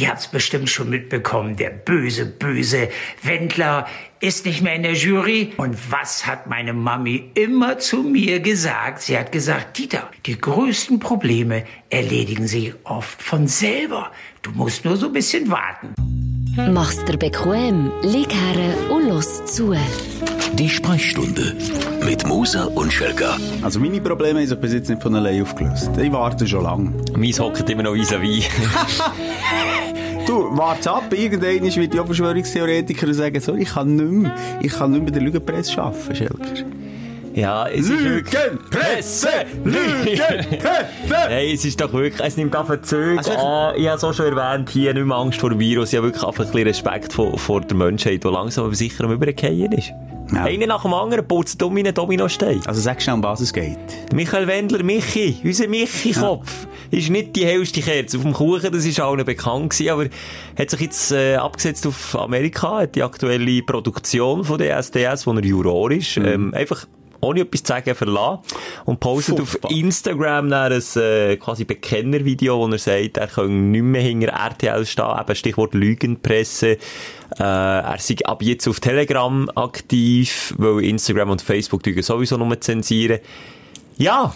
Ihr habt's bestimmt schon mitbekommen, der böse, böse Wendler ist nicht mehr in der Jury. Und was hat meine Mami immer zu mir gesagt? Sie hat gesagt, Dieter, die größten Probleme erledigen sich oft von selber. Du musst nur so ein bisschen warten. Mach's dir bequem, lieg her und los zu. Die Sprechstunde mit Musa und Schelga. Also meine Probleme haben sich bis jetzt nicht von allein aufgelöst. Ich warte schon lange. Meins hockt immer noch vis-à-vis. Du, warte ab, irgendwann wird die Verschwörungstheoretiker sagen, so, ich kann nicht mehr, ich kann nicht mehr der Lügenpresse arbeiten, Schelker. Ja, es ist. Lügenpresse! Lügenpresse! Hey, es ist doch wirklich, es nimmt einfach Züge Also, an. Ich habe es auch schon erwähnt, hier nicht mehr Angst vor dem Virus. Ich habe wirklich einfach ein bisschen Respekt vor, vor der Menschheit, die langsam aber sicher am Übergehen ist. Ja. Einer nach dem anderen putzt um in einen Dominostein. Also sag schnell, um was es geht. Michael Wendler, Michi, unser Michi-Kopf, ist nicht die hellste Kerze auf dem Kuchen, das ist allen bekannt gewesen, aber hat sich jetzt äh, abgesetzt auf Amerika, hat die aktuelle Produktion von der SDS, wo er Juror ist, ähm, einfach ohne etwas zu sagen, verlassen und postet Furchtbar. auf Instagram dann ein äh, quasi Bekennervideo, wo er sagt, er kann nicht mehr hinter RTL stehen, eben Stichwort Lügenpresse. Äh, er sei ab jetzt auf Telegram aktiv, weil Instagram und Facebook sowieso nur zensieren. Ja,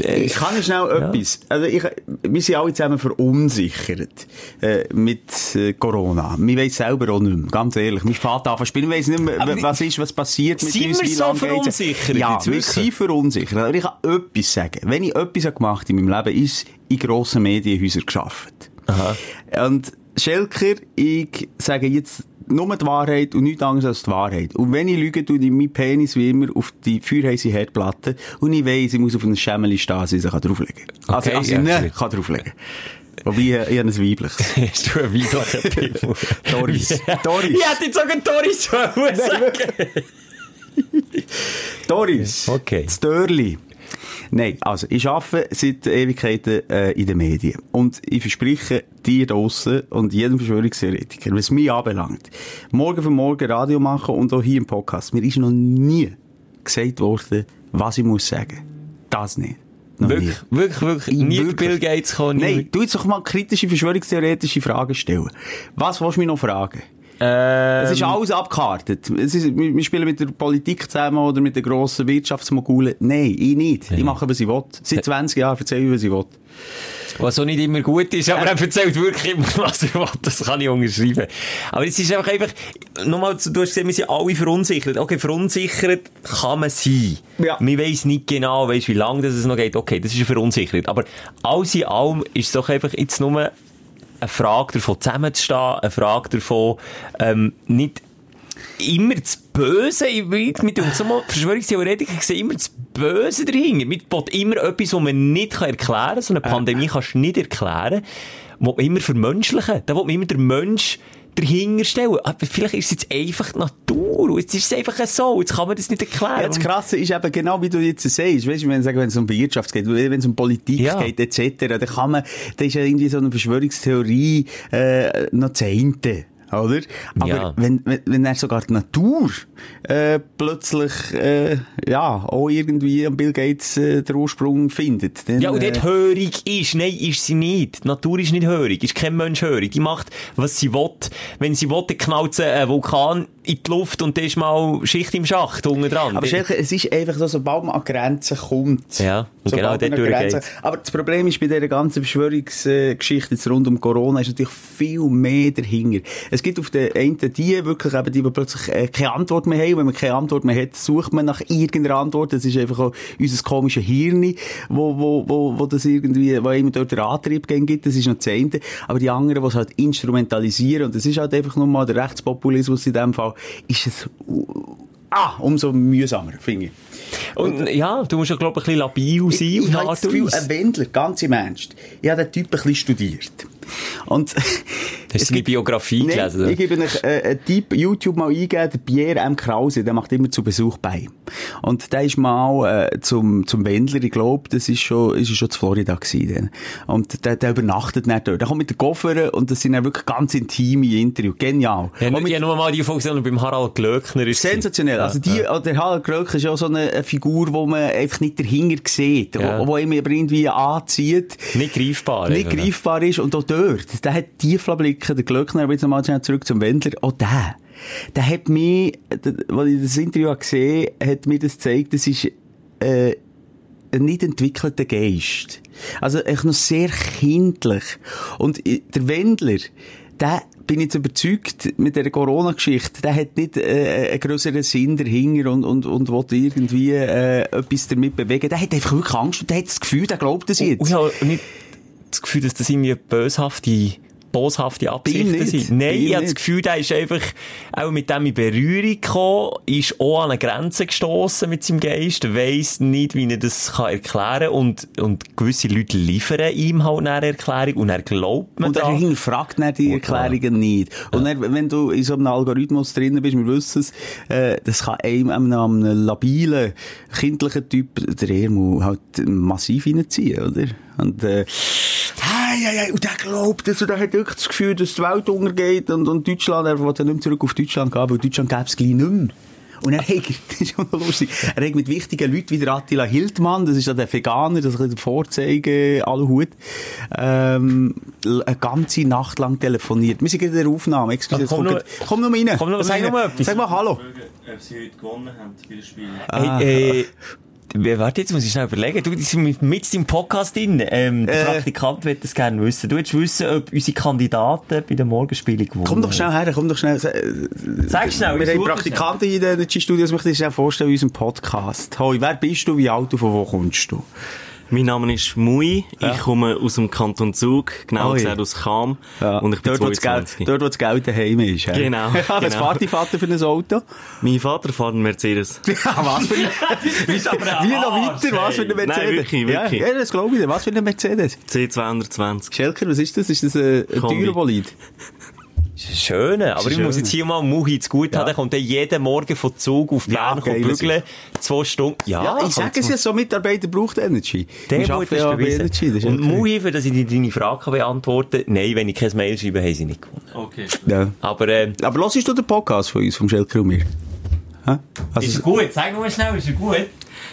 Ich kann noch schnell etwas. Also ich, wir sind alle zusammen verunsichert äh, mit äh, Corona. Wir wissen selber auch nicht mehr, ganz ehrlich. Mein Vater anfangen spielen, nicht mehr, Aber was ist, was passiert mit uns, wie so lange geht's. verunsichert Ja, wir sind verunsichert. Aber ich kann etwas sagen. Wenn ich etwas habe gemacht in meinem Leben, ist in grossen Medienhäusern geschafft. Und Schelker, ich sage jetzt nur die Wahrheit und nichts anderes als die Wahrheit. Und wenn ich lüge, tue ich meinen Penis wie immer auf die feuerheiße Herdplatte und ich weiss, ich muss auf einem Schemmeli stehen, dass ich sie drauflegen kann. Also, Okay, also ja, ich gut. nicht kann drauflegen Wobei, ich, ich habe ein weibliches. Hast du einen weiblichen Pimmel? Doris. Doris. Ich hätte jetzt sogar Doris sagen. Doris. Okay. Das Dörli. Nein, also, ich arbeite seit Ewigkeiten äh, in den Medien. Und ich verspreche dir draussen und jedem Verschwörungstheoretiker, was mich anbelangt, morgen für morgen Radio machen und auch hier im Podcast, mir ist noch nie gesagt worden, was ich muss sagen. Das nicht. Noch Wirklich, wirklich, wirklich. nie. Wirklich. Bill Gates kommen. Nein, du jetzt doch mal kritische verschwörungstheoretische Fragen stellen. Was willst du mich noch fragen? Ähm, Es ist alles abgekartet. Es ist, wir, wir spielen mit der Politik zusammen oder mit den grossen Wirtschaftsmogulen. Nein, ich nicht. Ich mache, was ich will. Seit 20 Jahren erzähle ich, was ich will. Was auch nicht immer gut ist, aber er erzählt wirklich immer, was er will. Das kann ich unterschreiben. Aber es ist einfach, einfach, nochmal, du hast gesehen, wir sind alle verunsichert. Okay, verunsichert kann man sein. Ja. Man weiss nicht genau, weiss, wie lange das es noch geht. Okay, das ist verunsichert. Aber alles in allem ist es doch einfach jetzt nur eine Frage davon zusammenzustehen, eine Frage davon, ähm, nicht immer das Böse, mit so mal Verschwörungstheoretiker sehen immer das Böse dahinter. Mit bot immer etwas, was man nicht erklären kann. So eine Pandemie kannst du nicht erklären. Wo man immer vermenschlichen. Da will man immer der Mensch dahinter stellen. Aber vielleicht ist es jetzt einfach die Natur. Jetzt ist es einfach so. Jetzt kann man das nicht erklären. Ja, das Krasse ist eben genau, wie du jetzt sagst. Weißt du, wenn, wenn es um Wirtschaft geht, wenn es um Politik Ja. geht, etc., dann kann man, da ist ja irgendwie so eine Verschwörungstheorie, äh, noch zehnte. Oder? Aber Ja. wenn, wenn, wenn er sogar die Natur, äh, plötzlich, äh, ja, auch irgendwie am Bill Gates, äh, den Ursprung findet, dann, Ja, und äh, dort hörig ist. Nein, ist sie nicht. Die Natur ist nicht hörig. Ist kein Mensch hörig. Die macht, was sie will. Wenn sie will, dann knallt sie einen Vulkan in die Luft und dann ist mal Schicht im Schacht unten dran. Aber Schelke, es ist einfach so, sobald man an Grenzen kommt. Ja, und genau dort Grenzen-. Aber das Problem ist bei dieser ganzen Verschwörungsgeschichte jetzt rund um Corona ist natürlich viel mehr dahinter. Es gibt auf der einen die, wirklich eben die, die plötzlich äh, keine Antwort mehr haben. Wenn man keine Antwort mehr hat, sucht man nach irgendeiner Antwort. Das ist einfach auch unser komisches Hirn, wo, wo, wo, wo das irgendwie, wo immer dort den Antrieb gibt. Das ist noch das eine. Aber die anderen, die es halt instrumentalisieren, und das ist halt einfach nur mal der Rechtspopulismus in dem Fall, ist es, ah, umso mühsamer, finde ich. Und, ja, du musst ja, glaube ich, ein bisschen labil sein. Ich, ich habe das und Gefühl, ein Wendler, ganz im Ernst. Ich habe den Typ ein bisschen studiert. Und Hast du seine Biografie Nein, gelesen? oder? Ich gebe euch äh, einen Tipp, YouTube mal eingeben, der Pierre M. Krause, der macht immer zu Besuch bei. Und der ist mal äh, zum, zum Wendler, ich glaube, das ist schon, ist schon zu Florida gewesen. Dann. Und der, der übernachtet nicht dort. Der kommt mit den Koffer und das sind dann wirklich ganz intime Interviews. Genial. Ja, Auch mit- habe nur mal die gesehen, beim Harald Glöckner ist. Sensationell. Also die, ja. der Harald Glöck ist ja so eine, eine Figur, wo man einfach nicht dahinter sieht, Ja. wo, wo aber irgendwie anzieht. Nicht greifbar. Nicht greifbar ist. Und auch dort, der hat Tiefblicke, der Glöckner, jetzt nochmal schnell zurück zum Wendler, auch der. Der hat mir, der- als ich das Interview habe gesehen hat mir das gezeigt, das ist, äh, ein nicht entwickelter Geist. Also, echt noch sehr kindlich. Und der Wendler, der bin ich jetzt überzeugt, mit dieser Corona-Geschichte, der hat nicht äh, einen grösseren Sinn dahinter und, und, und will irgendwie äh, etwas damit bewegen. Der hat einfach wirklich Angst und der hat das Gefühl, der glaubt das jetzt. Und ich habe nicht das Gefühl, dass das irgendwie böshafte, boshafte Absichten sind. Nein, Bin ich habe das. Gefühl, der ist einfach auch mit dem in Berührung gekommen, ist auch an eine Grenze gestoßen mit seinem Geist, weiss nicht, wie er das kann erklären und, und gewisse Leute liefern ihm halt eine Erklärung und er glaubt man Und er hinterfragt dann die Oh, klar. Erklärungen nicht. Und dann, wenn du in so einem Algorithmus drin bist, wir wissen es, äh, das kann einem, einem, einem labilen, kindlichen Typ, der Ärmel, halt massiv reinziehen, oder? Und, äh, hey, hey, hey, und der glaubt das, und der hat wirklich das Gefühl, dass die Welt untergeht, und, und Deutschland, er will dann nicht mehr zurück auf Deutschland gehen, weil Deutschland gäbe es gleich nicht mehr. Und er hat, das ist auch noch lustig, er hat mit wichtigen Leuten wie der Attila Hildmann, das ist ja der Veganer, das ist der Vorzeige, Aluhut, ähm, eine ganze Nacht lang telefoniert. Wir sind gerade in der Aufnahme, excuse, komm grad- komm mal rein. komm sag nur mal etwas. Sag mal Hallo. Ob sie heute gewonnen haben, viele Spiele. Hey, äh, wer- warte, jetzt muss ich schnell überlegen. Du, sind mit, mit im Podcast drin. Ähm, der Äh. Praktikant wird das gerne wissen. Du willst wissen, ob unsere Kandidaten bei den Morgenspielen gewonnen Komm doch schnell her, komm doch schnell. äh, Sag schnell, Wir haben Praktikanten in den Studios, möchte ich dir schnell vorstellen, in unserem Podcast. Hoi, wer bist du, wie alt du, von wo kommst du? Mein Name ist Mui. Ja. Ich komme aus dem Kanton Zug, genau Oi. gesagt aus Cham. Und ich bin dort, wo das Geld, 22. dort, wo das Geld daheim ist. ja. Genau, Was genau. fährt dein Vater für ein Auto? Mein Vater fährt einen Mercedes. Ja, was für ein... Wie noch weiter, was für ein Mercedes? Nein, wirklich, wirklich. Ja, ja, das glaube ich dir. Was für ein Mercedes? C220. Schelker, was ist das? Ist das ein, ein teurer Bolid? Das ist schön, aber ich schön. muss jetzt hier mal Muhi zu gut Ja. haben. Der kommt dann jeden Morgen von Zug auf Ja, Bern ja, bügeln. Zwei Stunden. Ja, Ja, ich sage es ja, so Mitarbeiter braucht Energy. Der Mut arbeiten ist bewiesen. Energy, das ist Und okay. Muhi, für dass ich dir deine Frage beantworten kann, nein, wenn ich kein Mail schreibe, haben sie nicht gewonnen. Okay. Ja. Aber, äh, Aber hörst du den Podcast von uns, vom Schelker und mir? Also, gut? Sag nur schnell, ist er gut?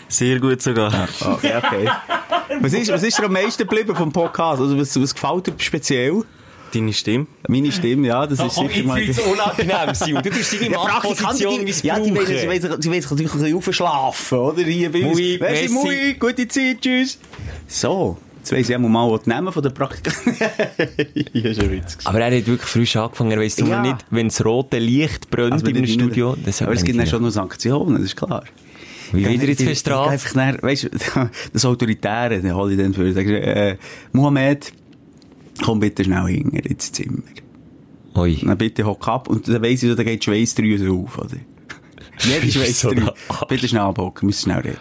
Sehr gut sogar. Okay, okay. was, ist, was ist dir am meisten geblieben vom Podcast? Also, was, was gefällt dir speziell? Deine Stimme? Meine Stimme, ja, das Da ist komm, sicher jetzt mal... wird's unangenehm. Und du tust deine Ja, Machtposition die, missbrauchen. ja, die wollen, natürlich ein bisschen aufschlafen, oder? Hier bei uns. Mui, merci. Mui, gute Zeit, tschüss. So, jetzt weiss ich auch mal, was die nehmen von den Praktikanten. ja. Aber er hat wirklich frisch angefangen. Er weiss Ja. nicht, wenn das rote Licht brennt Also, die- Studio. Das Aber es gibt dann schon noch Sanktionen, das ist klar. Wie wird er jetzt bestraft? Einfach dann, weißt du, das Autoritäre, den hole ich dann für. Sagst äh, Mohammed, komm bitte schnell hinter ins Zimmer. Ui. Dann bitte hock ab und dann weiss ich, so, da geht die Schweissdrüse auf, oder? Jede So Schweissdrüse. eine bitte schnell abhocken, wir müssen schnell reden.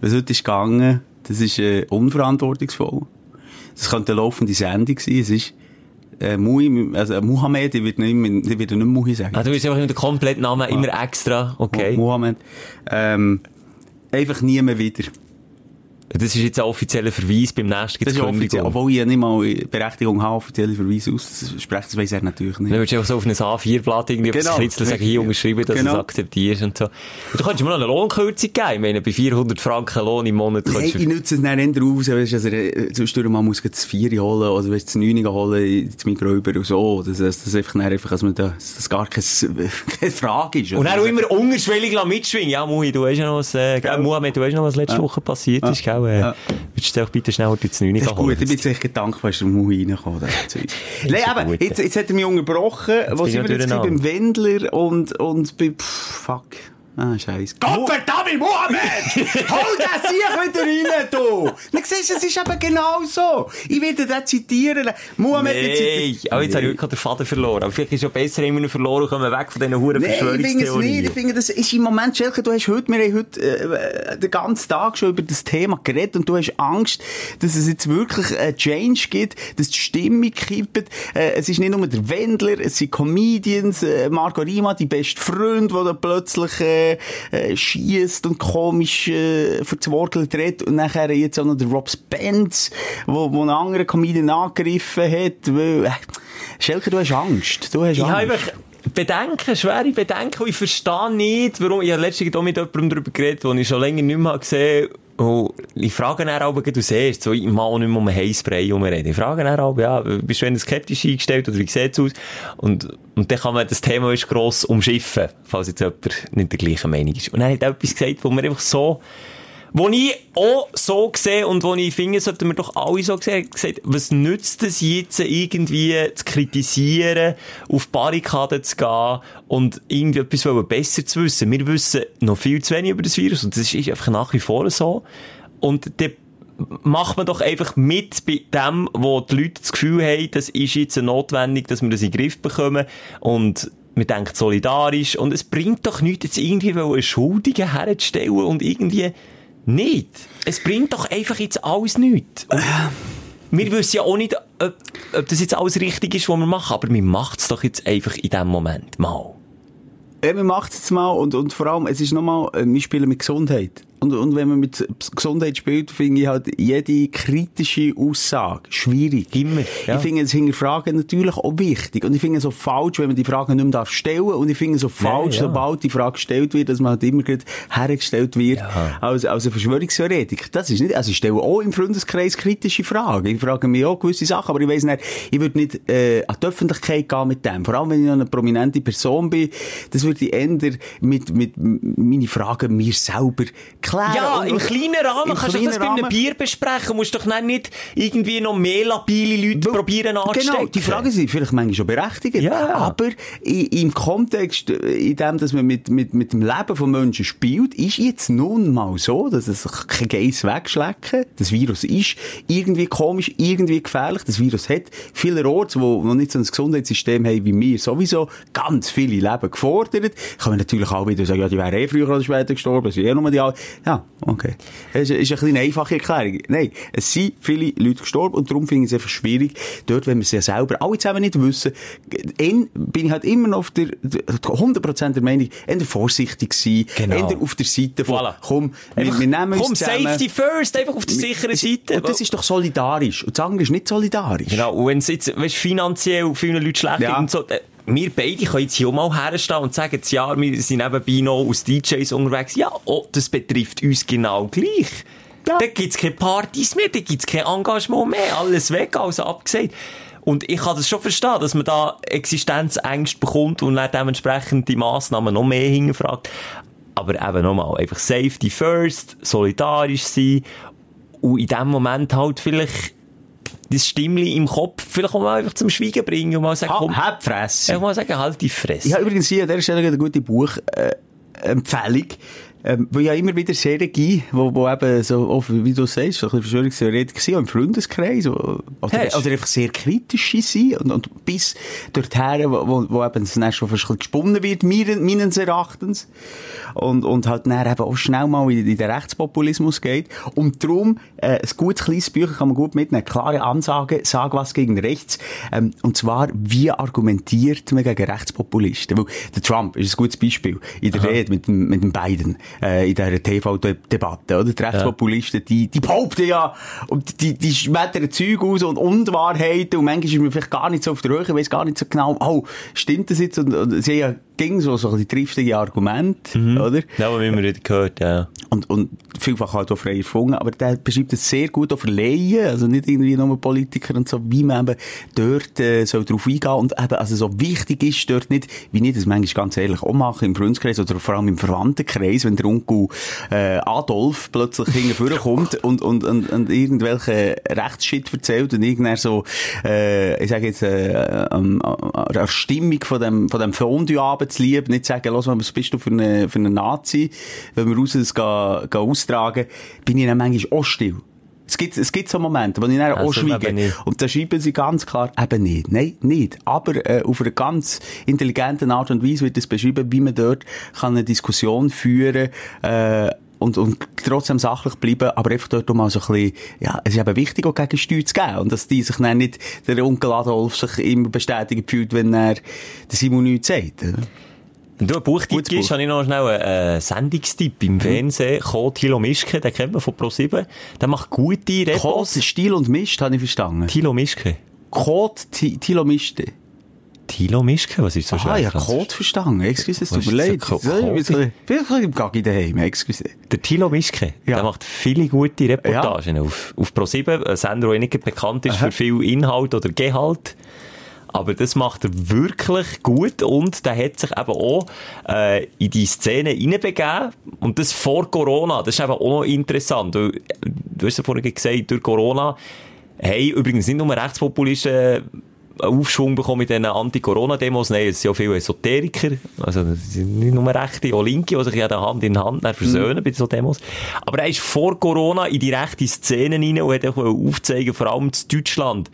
Was heute ist gegangen, das ist, äh, unverantwortungsvoll. Das könnte eine laufende Sendung sein, es ist, äh, Mui, also, Mohammed, ich würde nicht mehr, ich würde nicht Mui sagen. Ah, du willst einfach nur den kompletten Namen immer extra. Okay. Mohammed, ähm, einfach nie mehr wieder. Das ist jetzt ein offizieller Verweis. Beim nächsten gibt es ist Kündigung. obwohl ich ja nicht mal Berechtigung habe, offizielle Verweise auszusprechen, das weiss er natürlich Dann nicht. würdest du einfach so auf ein A4-Blatt irgendwie auf das Genau. Kritzel sagen, hier unterschreiben, dass du Genau. es akzeptierst und so. Du könntest mir noch eine Lohnkürzung geben. Ich meine, bei 400 Franken Lohn im Monat könntest ich du... nutze es dann eher raus, weißt du, also, zwischendurch mal muss das Vieri holen, oder weißt, das Neunige holen, das Mikro über und so. Das, das, das einfach, dann einfach, dass man da, dass das gar keine, keine Frage ist. Und dann auch immer unterschwellig mitschwingen. Ja, Mui, du weißt ja noch, was, äh, Muhammad, du weißt noch, was letzte Woche passiert ist, gell? Äh, Ja. Würdest du bitte schnell ins 9 Das ist gut, ich bin jetzt echt dankbar, dass du Mui reingekommen Zeug. Nein, aber, jetzt, jetzt hat er mich unterbrochen. Wo bin sind wir jetzt beim Wendler und, und bei, pff, fuck. Ah, scheiße. Gottverdammt, Mohammed! Hol das sich wieder rein, du! Dann siehst du, es ist eben genau so. Ich werde den zitieren. Mohammed Nee, aber jetzt habe ich wirklich den Faden verloren. Aber vielleicht ist es ja besser, immer verloren und kommen weg von diesen huren Nee, ich finde es nicht. Ich Verschwörungstheorien. finde, das ist im Moment, Schelke, du hast heute, wir haben heute äh, den ganzen Tag schon über das Thema geredet und du hast Angst, dass es jetzt wirklich einen Change gibt, dass die Stimmung kippt. Äh, es ist nicht nur der Wendler, es sind Comedians, äh, Marco Rima, die beste Freund, der da plötzlich äh, äh, schießt und komisch äh, Wort redet und nachher jetzt auch noch der Rob Spence, wo, wo einen anderen Comedian angegriffen hat. Weil, äh, Schelke, du hast Angst. Du hast Ich Angst. Bedenken, schwere Bedenken. Und ich verstehe nicht, warum. Ich letztens auch mit jemandem darüber geredet, den ich schon länger nicht mehr gesehen habe. Und ich frage dann auch, du siehst, so, ich mag auch nicht mehr um Heißbrei herumreden. Ich frage dann auch, ja, bist du skeptisch eingestellt oder wie sieht's aus? Und, und dann kann man das Thema ist gross umschiffen, falls jetzt jemand nicht der gleichen Meinung ist. Und dann hat er etwas gesagt, wo mir einfach so, wo ich auch so sehe und wo ich finde, sollten wir doch alle so sehen, gesagt, was nützt es jetzt irgendwie zu kritisieren, auf Barrikaden zu gehen und irgendwie etwas besser zu wissen. Wir wissen noch viel zu wenig über das Virus und das ist einfach nach wie vor so. Und dann macht man doch einfach mit bei dem, wo die Leute das Gefühl haben, das ist jetzt notwendig, dass wir das in den Griff bekommen und man denkt solidarisch und es bringt doch nichts, jetzt irgendwie eine Schuldige herzustellen und irgendwie nicht. Es bringt doch einfach jetzt alles nichts. Und wir wissen ja auch nicht, ob, ob das jetzt alles richtig ist, was wir machen, aber wir machen es doch jetzt einfach in dem Moment mal. Ja, man macht es jetzt mal und, und vor allem, es ist nochmal, äh, wir spielen mit Gesundheit. Und, und wenn man mit Gesundheit spielt, finde ich halt jede kritische Aussage schwierig. Immer, ja. Ich finde das Hinterfragen natürlich auch wichtig. Und ich finde es so falsch, wenn man die Frage nicht mehr darf stellen Und ich finde es so falsch, ja. sobald die Frage gestellt wird, dass man halt immer gerade hergestellt wird Ja. als, als eine Verschwörungstheoretik. Das ist nicht, also ich stelle auch im Freundeskreis kritische Fragen. Ich frage mich auch gewisse Sachen, aber ich weiss nicht, ich würde nicht äh, an die Öffentlichkeit gehen mit dem. Vor allem, wenn ich noch eine prominente Person bin, das würde ich eher mit, mit meine Fragen mir selber klären. Ja, Und- im kleinen Rahmen im kannst du das kleinen bei einem Rahmen. Bier besprechen. Du musst doch nicht irgendwie noch mehr labile Leute Weil- probieren anzustecken. Genau, die Fragen sind vielleicht manchmal schon berechtigt. Ja. Aber im Kontext, äh, in dem, dass man mit, mit, mit dem Leben von Menschen spielt, ist jetzt nun mal so, dass es kein Geiss wegschlecken. Das Virus ist irgendwie komisch, irgendwie gefährlich. Das Virus hat vielerorts, wo, wo nicht so ein Gesundheitssystem haben wie wir, sowieso ganz viele Leben gefordert. Kann man natürlich auch wieder sagen, ja, die wären eh früher oder später gestorben, es sind eh nur die Al- Ja, okay. Es ist, ist eine einfache Erklärung. Nein, es sind viele Leute gestorben und darum finde ich es einfach schwierig, dort, wenn wir es ja selber alle zusammen nicht wissen, in, bin ich halt immer noch auf der, 100% der Meinung, eher vorsichtig gewesen, Genau. eher auf der Seite von, Voilà. komm, Einfach, wir nehmen uns komm, zusammen. Safety first, einfach auf der sicheren Seite. Und das ist doch solidarisch. Und das andere ist nicht solidarisch. Genau, und wenn es jetzt, weißt, finanziell vielen Leuten schlecht Ja. und so, äh, wir beide können jetzt hier auch mal herstehen und sagen, Jahr, wir sind nebenbei noch als DJs unterwegs. Ja, oh, das betrifft uns genau gleich. Ja. Da gibt's keine Partys mehr, da gibt's kein Engagement mehr, alles weg, alles abgesagt. Und ich kann das schon verstehen, dass man da Existenzängste bekommt und dann dementsprechend die Massnahmen noch mehr hinterfragt. Aber eben nochmal, einfach Safety first, solidarisch sein und in dem Moment halt vielleicht das Stimmli im Kopf vielleicht auch mal einfach zum Schweigen bringen und mal sagen, komm, Ha, hab die Fresse. einfach mal sagen, halt die Fresse. Ich habe übrigens hier an dieser Stelle eine gute Buchempfehlung. Äh, Empfehlung. Ähm, weil ja immer wieder Serien gibt, wo, wo eben so, auch, wie du sagst, so ein bisschen Verschwörungstheoretiker sind, im Freundeskreis, wo, oder, Hast. oder einfach sehr kritisch sind und, und bis dorthin, wo, wo, wo eben das dann schon fast ein gesponnen wird, meines Erachtens. Und, und halt dann eben auch schnell mal in, in den Rechtspopulismus geht. Und darum, äh, ein gutes kleines Bücher kann man gut mitnehmen. Klare Ansage, sag was gegen rechts. Ähm, und zwar, wie argumentiert man gegen Rechtspopulisten? Weil der Trump ist ein gutes Beispiel. In der Rede mit, mit dem Biden, äh, in dieser TV-Debatte, oder? Die Rechtspopulisten, die, die behaupten ja, und die, die schmettern Zeug aus und Unwahrheiten und manchmal ist man vielleicht gar nicht so auf der Höhe, weiss gar nicht so genau, oh, stimmt das jetzt? Und, und sie haben ja ging so, so die triftige Argumente, oder? Ja, aber wie wir wieder gehört, ja. Und, und vielfach halt auch frei erfunden, aber der beschreibt es sehr gut auch für Laien, also nicht irgendwie nur Politiker und so, wie man eben dort äh, soll drauf eingehen und eben, also so wichtig ist dort nicht, wie ich das manchmal ganz ehrlich auch mache im Freundeskreis oder vor allem im Verwandtenkreis, wenn der Onkel äh, Adolf plötzlich hinten kommt und, und, und, und irgendwelche Rechtsshit erzählt und irgendeiner so, äh, ich sage jetzt, äh, ähm, äh, eine Stimmung von dem, von dem Fondue-Abend zu lieb, nicht sagen, los, was bist du für eine, für eine Nazi, wenn wir raus das gehen, gehen austragen, bin ich dann manchmal auch still. Es gibt, es gibt so Momente, wo ich dann auch Also, eben schweige. Und da schreiben sie ganz klar, eben nicht. Nein, nicht. Aber äh, auf einer ganz intelligenten Art und Weise wird es beschrieben, wie man dort kann eine Diskussion führen äh, und, und trotzdem sachlich bleiben, aber einfach dort mal so ein bisschen, ja, es ist eben wichtig, auch gegen Steuer zu geben. Und dass die sich dann nicht, der Onkel Adolf sich immer bestätigt fühlt, wenn er Simon nichts sagt. oder? Wenn du ein Buchtipp gibst, habe ich noch schnell einen äh, Sendungstipp im Fernsehen. Ko Thilo Mischke, den kennt man von Pro7. Der macht gute Code, Repos. Stil und Mist, habe ich verstanden. Thilo Mischke. Code, Ti- Tilo Thilo Mischke? Was ist so Ah, schwer? ja, Französisch? Code verstanden. Excuse, es tut mir leid. das? Co- So, Code? ich bin ein bisschen im Gaggi daheim, excuse. Der Thilo Mischke, Ja. der macht viele gute Reportagen auf, auf Pro7, ein Sender, der nicht bekannt ist für viel Inhalt oder Gehalt. Aber das macht er wirklich gut und der hat sich eben auch äh, in die Szene reinbegeben. Und das vor Corona, das ist eben auch noch interessant. Weil, äh, du hast ja vorhin gesagt, durch Corona haben übrigens nicht nur Rechtspopulisten Aufschwung bekommen mit diesen Anti-Corona-Demos. Nein, es sind ja viele Esoteriker. Also, nicht nur Rechte, auch Linke, die sich ja Hand in Hand versöhnen bei so Demos. Aber er ist vor Corona in die rechte Szene rein und hat auch aufzeigen, vor allem in Deutschland,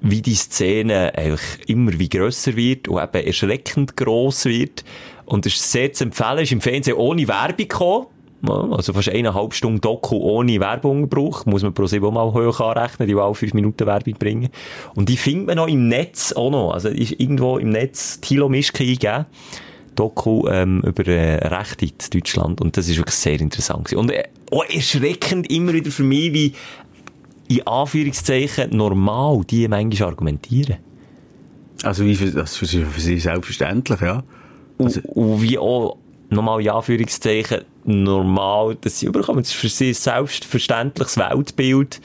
wie die Szene eigentlich immer wie grösser wird und eben erschreckend gross wird. Und es ist sehr zu empfehlen, ist im Fernsehen ohne Werbung gekommen. Also fast eineinhalb Stunden Doku ohne Werbung gebraucht. Muss man pro sieben mal hoch anrechnen, die auch fünf Minuten Werbung bringen. Und die findet man noch im Netz auch noch. Also ist irgendwo im Netz Thilo Mischke eingeben. Doku ähm, über äh, Rechte in Deutschland. Und das ist wirklich sehr interessant. gewesen. Und äh, auch erschreckend immer wieder für mich, wie in Anführungszeichen normal die manchmal argumentieren. Also, wie für, das für, sie- für sie selbstverständlich, ja. Also, Und, und wie auch nochmal in Anführungszeichen normal, dass sie überkommen. Das ist für sie ein selbstverständliches Weltbild.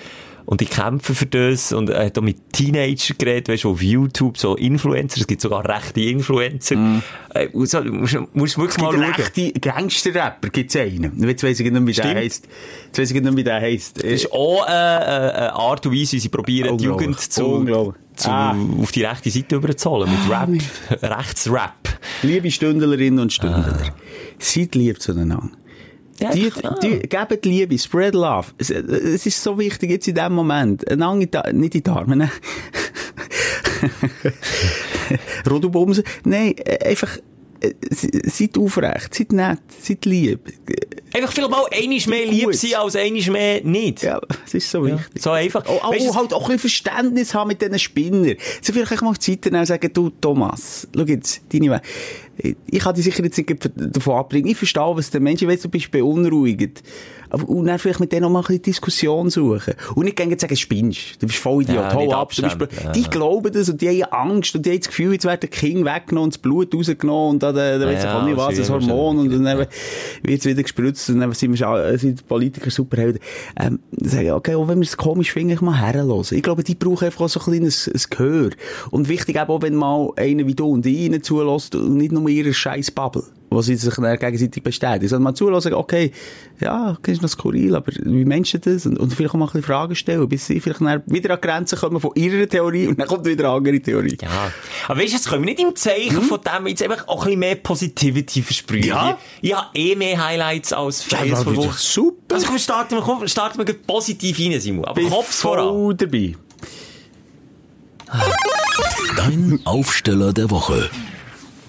Und die kämpfen für das. Und er hat auch mit Teenagern geredet, weißt du, auf YouTube, so Influencer. Es gibt sogar rechte Influencer. Äh, und so, du musst, musst wirklich mal schauen. rechte Gangster-Rapper gibt's einen. Jetzt weiss ich nicht wie der heisst. Jetzt weiss ich nicht wie der heisst. Das ist auch äh, äh, eine Art und Weise, wie sie probieren, die. Jugend zu, zu, Ah. auf die rechte Seite überzuholen. Mit Rap, Rechtsrap. Liebe Stündlerinnen und Stündler, seid lieb zueinander. Ja, Die, gebt Liebe, spread love. Es, es ist so wichtig jetzt in dem Moment. Einander nicht in die Arme nehmen. Rodelbumsen. Nein, äh, einfach, äh, se- seid aufrecht, seid nett, seid lieb. Einfach vielleicht mal einiges mehr lieb Gut. sein als einiges mehr nicht. Ja, es ist so wichtig. So einfach. Oh, oh, halt auch ein bisschen Verständnis haben mit diesen Spinnern. Sie vielleicht mal Zeit nehmen und sagen, du, Thomas, schau jetzt, deine We ich kann dich sicher jetzt nicht davon abbringen. Ich verstehe, was der Mensch, weiss, du bist beunruhigt. Aber, und dann vielleicht mit denen noch mal ein bisschen Diskussion suchen. Und nicht gegen sagen, spinnst. Du bist voll Idiot. Ja, Hau ab. Du bist, ja. die glauben das und die haben Angst und die haben das Gefühl, jetzt wird der King weggenommen und das Blut rausgenommen und dann, dann weiss ich Ja, auch nicht was, das ein Hormon und dann wird es wieder gespritzt und dann sind wir äh, sind die Politiker Superhelden. Ähm, dann sage ich, okay, auch wenn wir es komisch finden, ich mal herlosen. Ich glaube, die brauchen einfach auch so ein kleines ein Gehör. Und wichtig eben auch, wenn mal einer wie du und ich ihnen zulässt und nicht nur ihre scheiß Bubble, wo sie sich dann gegenseitig bestätigen, sondern mal zulassen, okay, ja, okay, ist noch skurril, aber wie Menschen das? Und, und vielleicht auch mal ein bisschen Fragen stellen, bis sie vielleicht dann wieder an die Grenzen kommen von ihrer Theorie und dann kommt wieder eine andere Theorie. Ja. Aber weißt du, jetzt können wir nicht im Zeichen von dem jetzt einfach auch ein bisschen mehr Positivity versprühen. Ja. Ich, ich habe eh mehr Highlights als aber von Woche. super. Also komm, starten wir, komm, starten wir positiv rein, Simon. Aber Bin Kopf voran. dabei. Dein Aufsteller der Woche.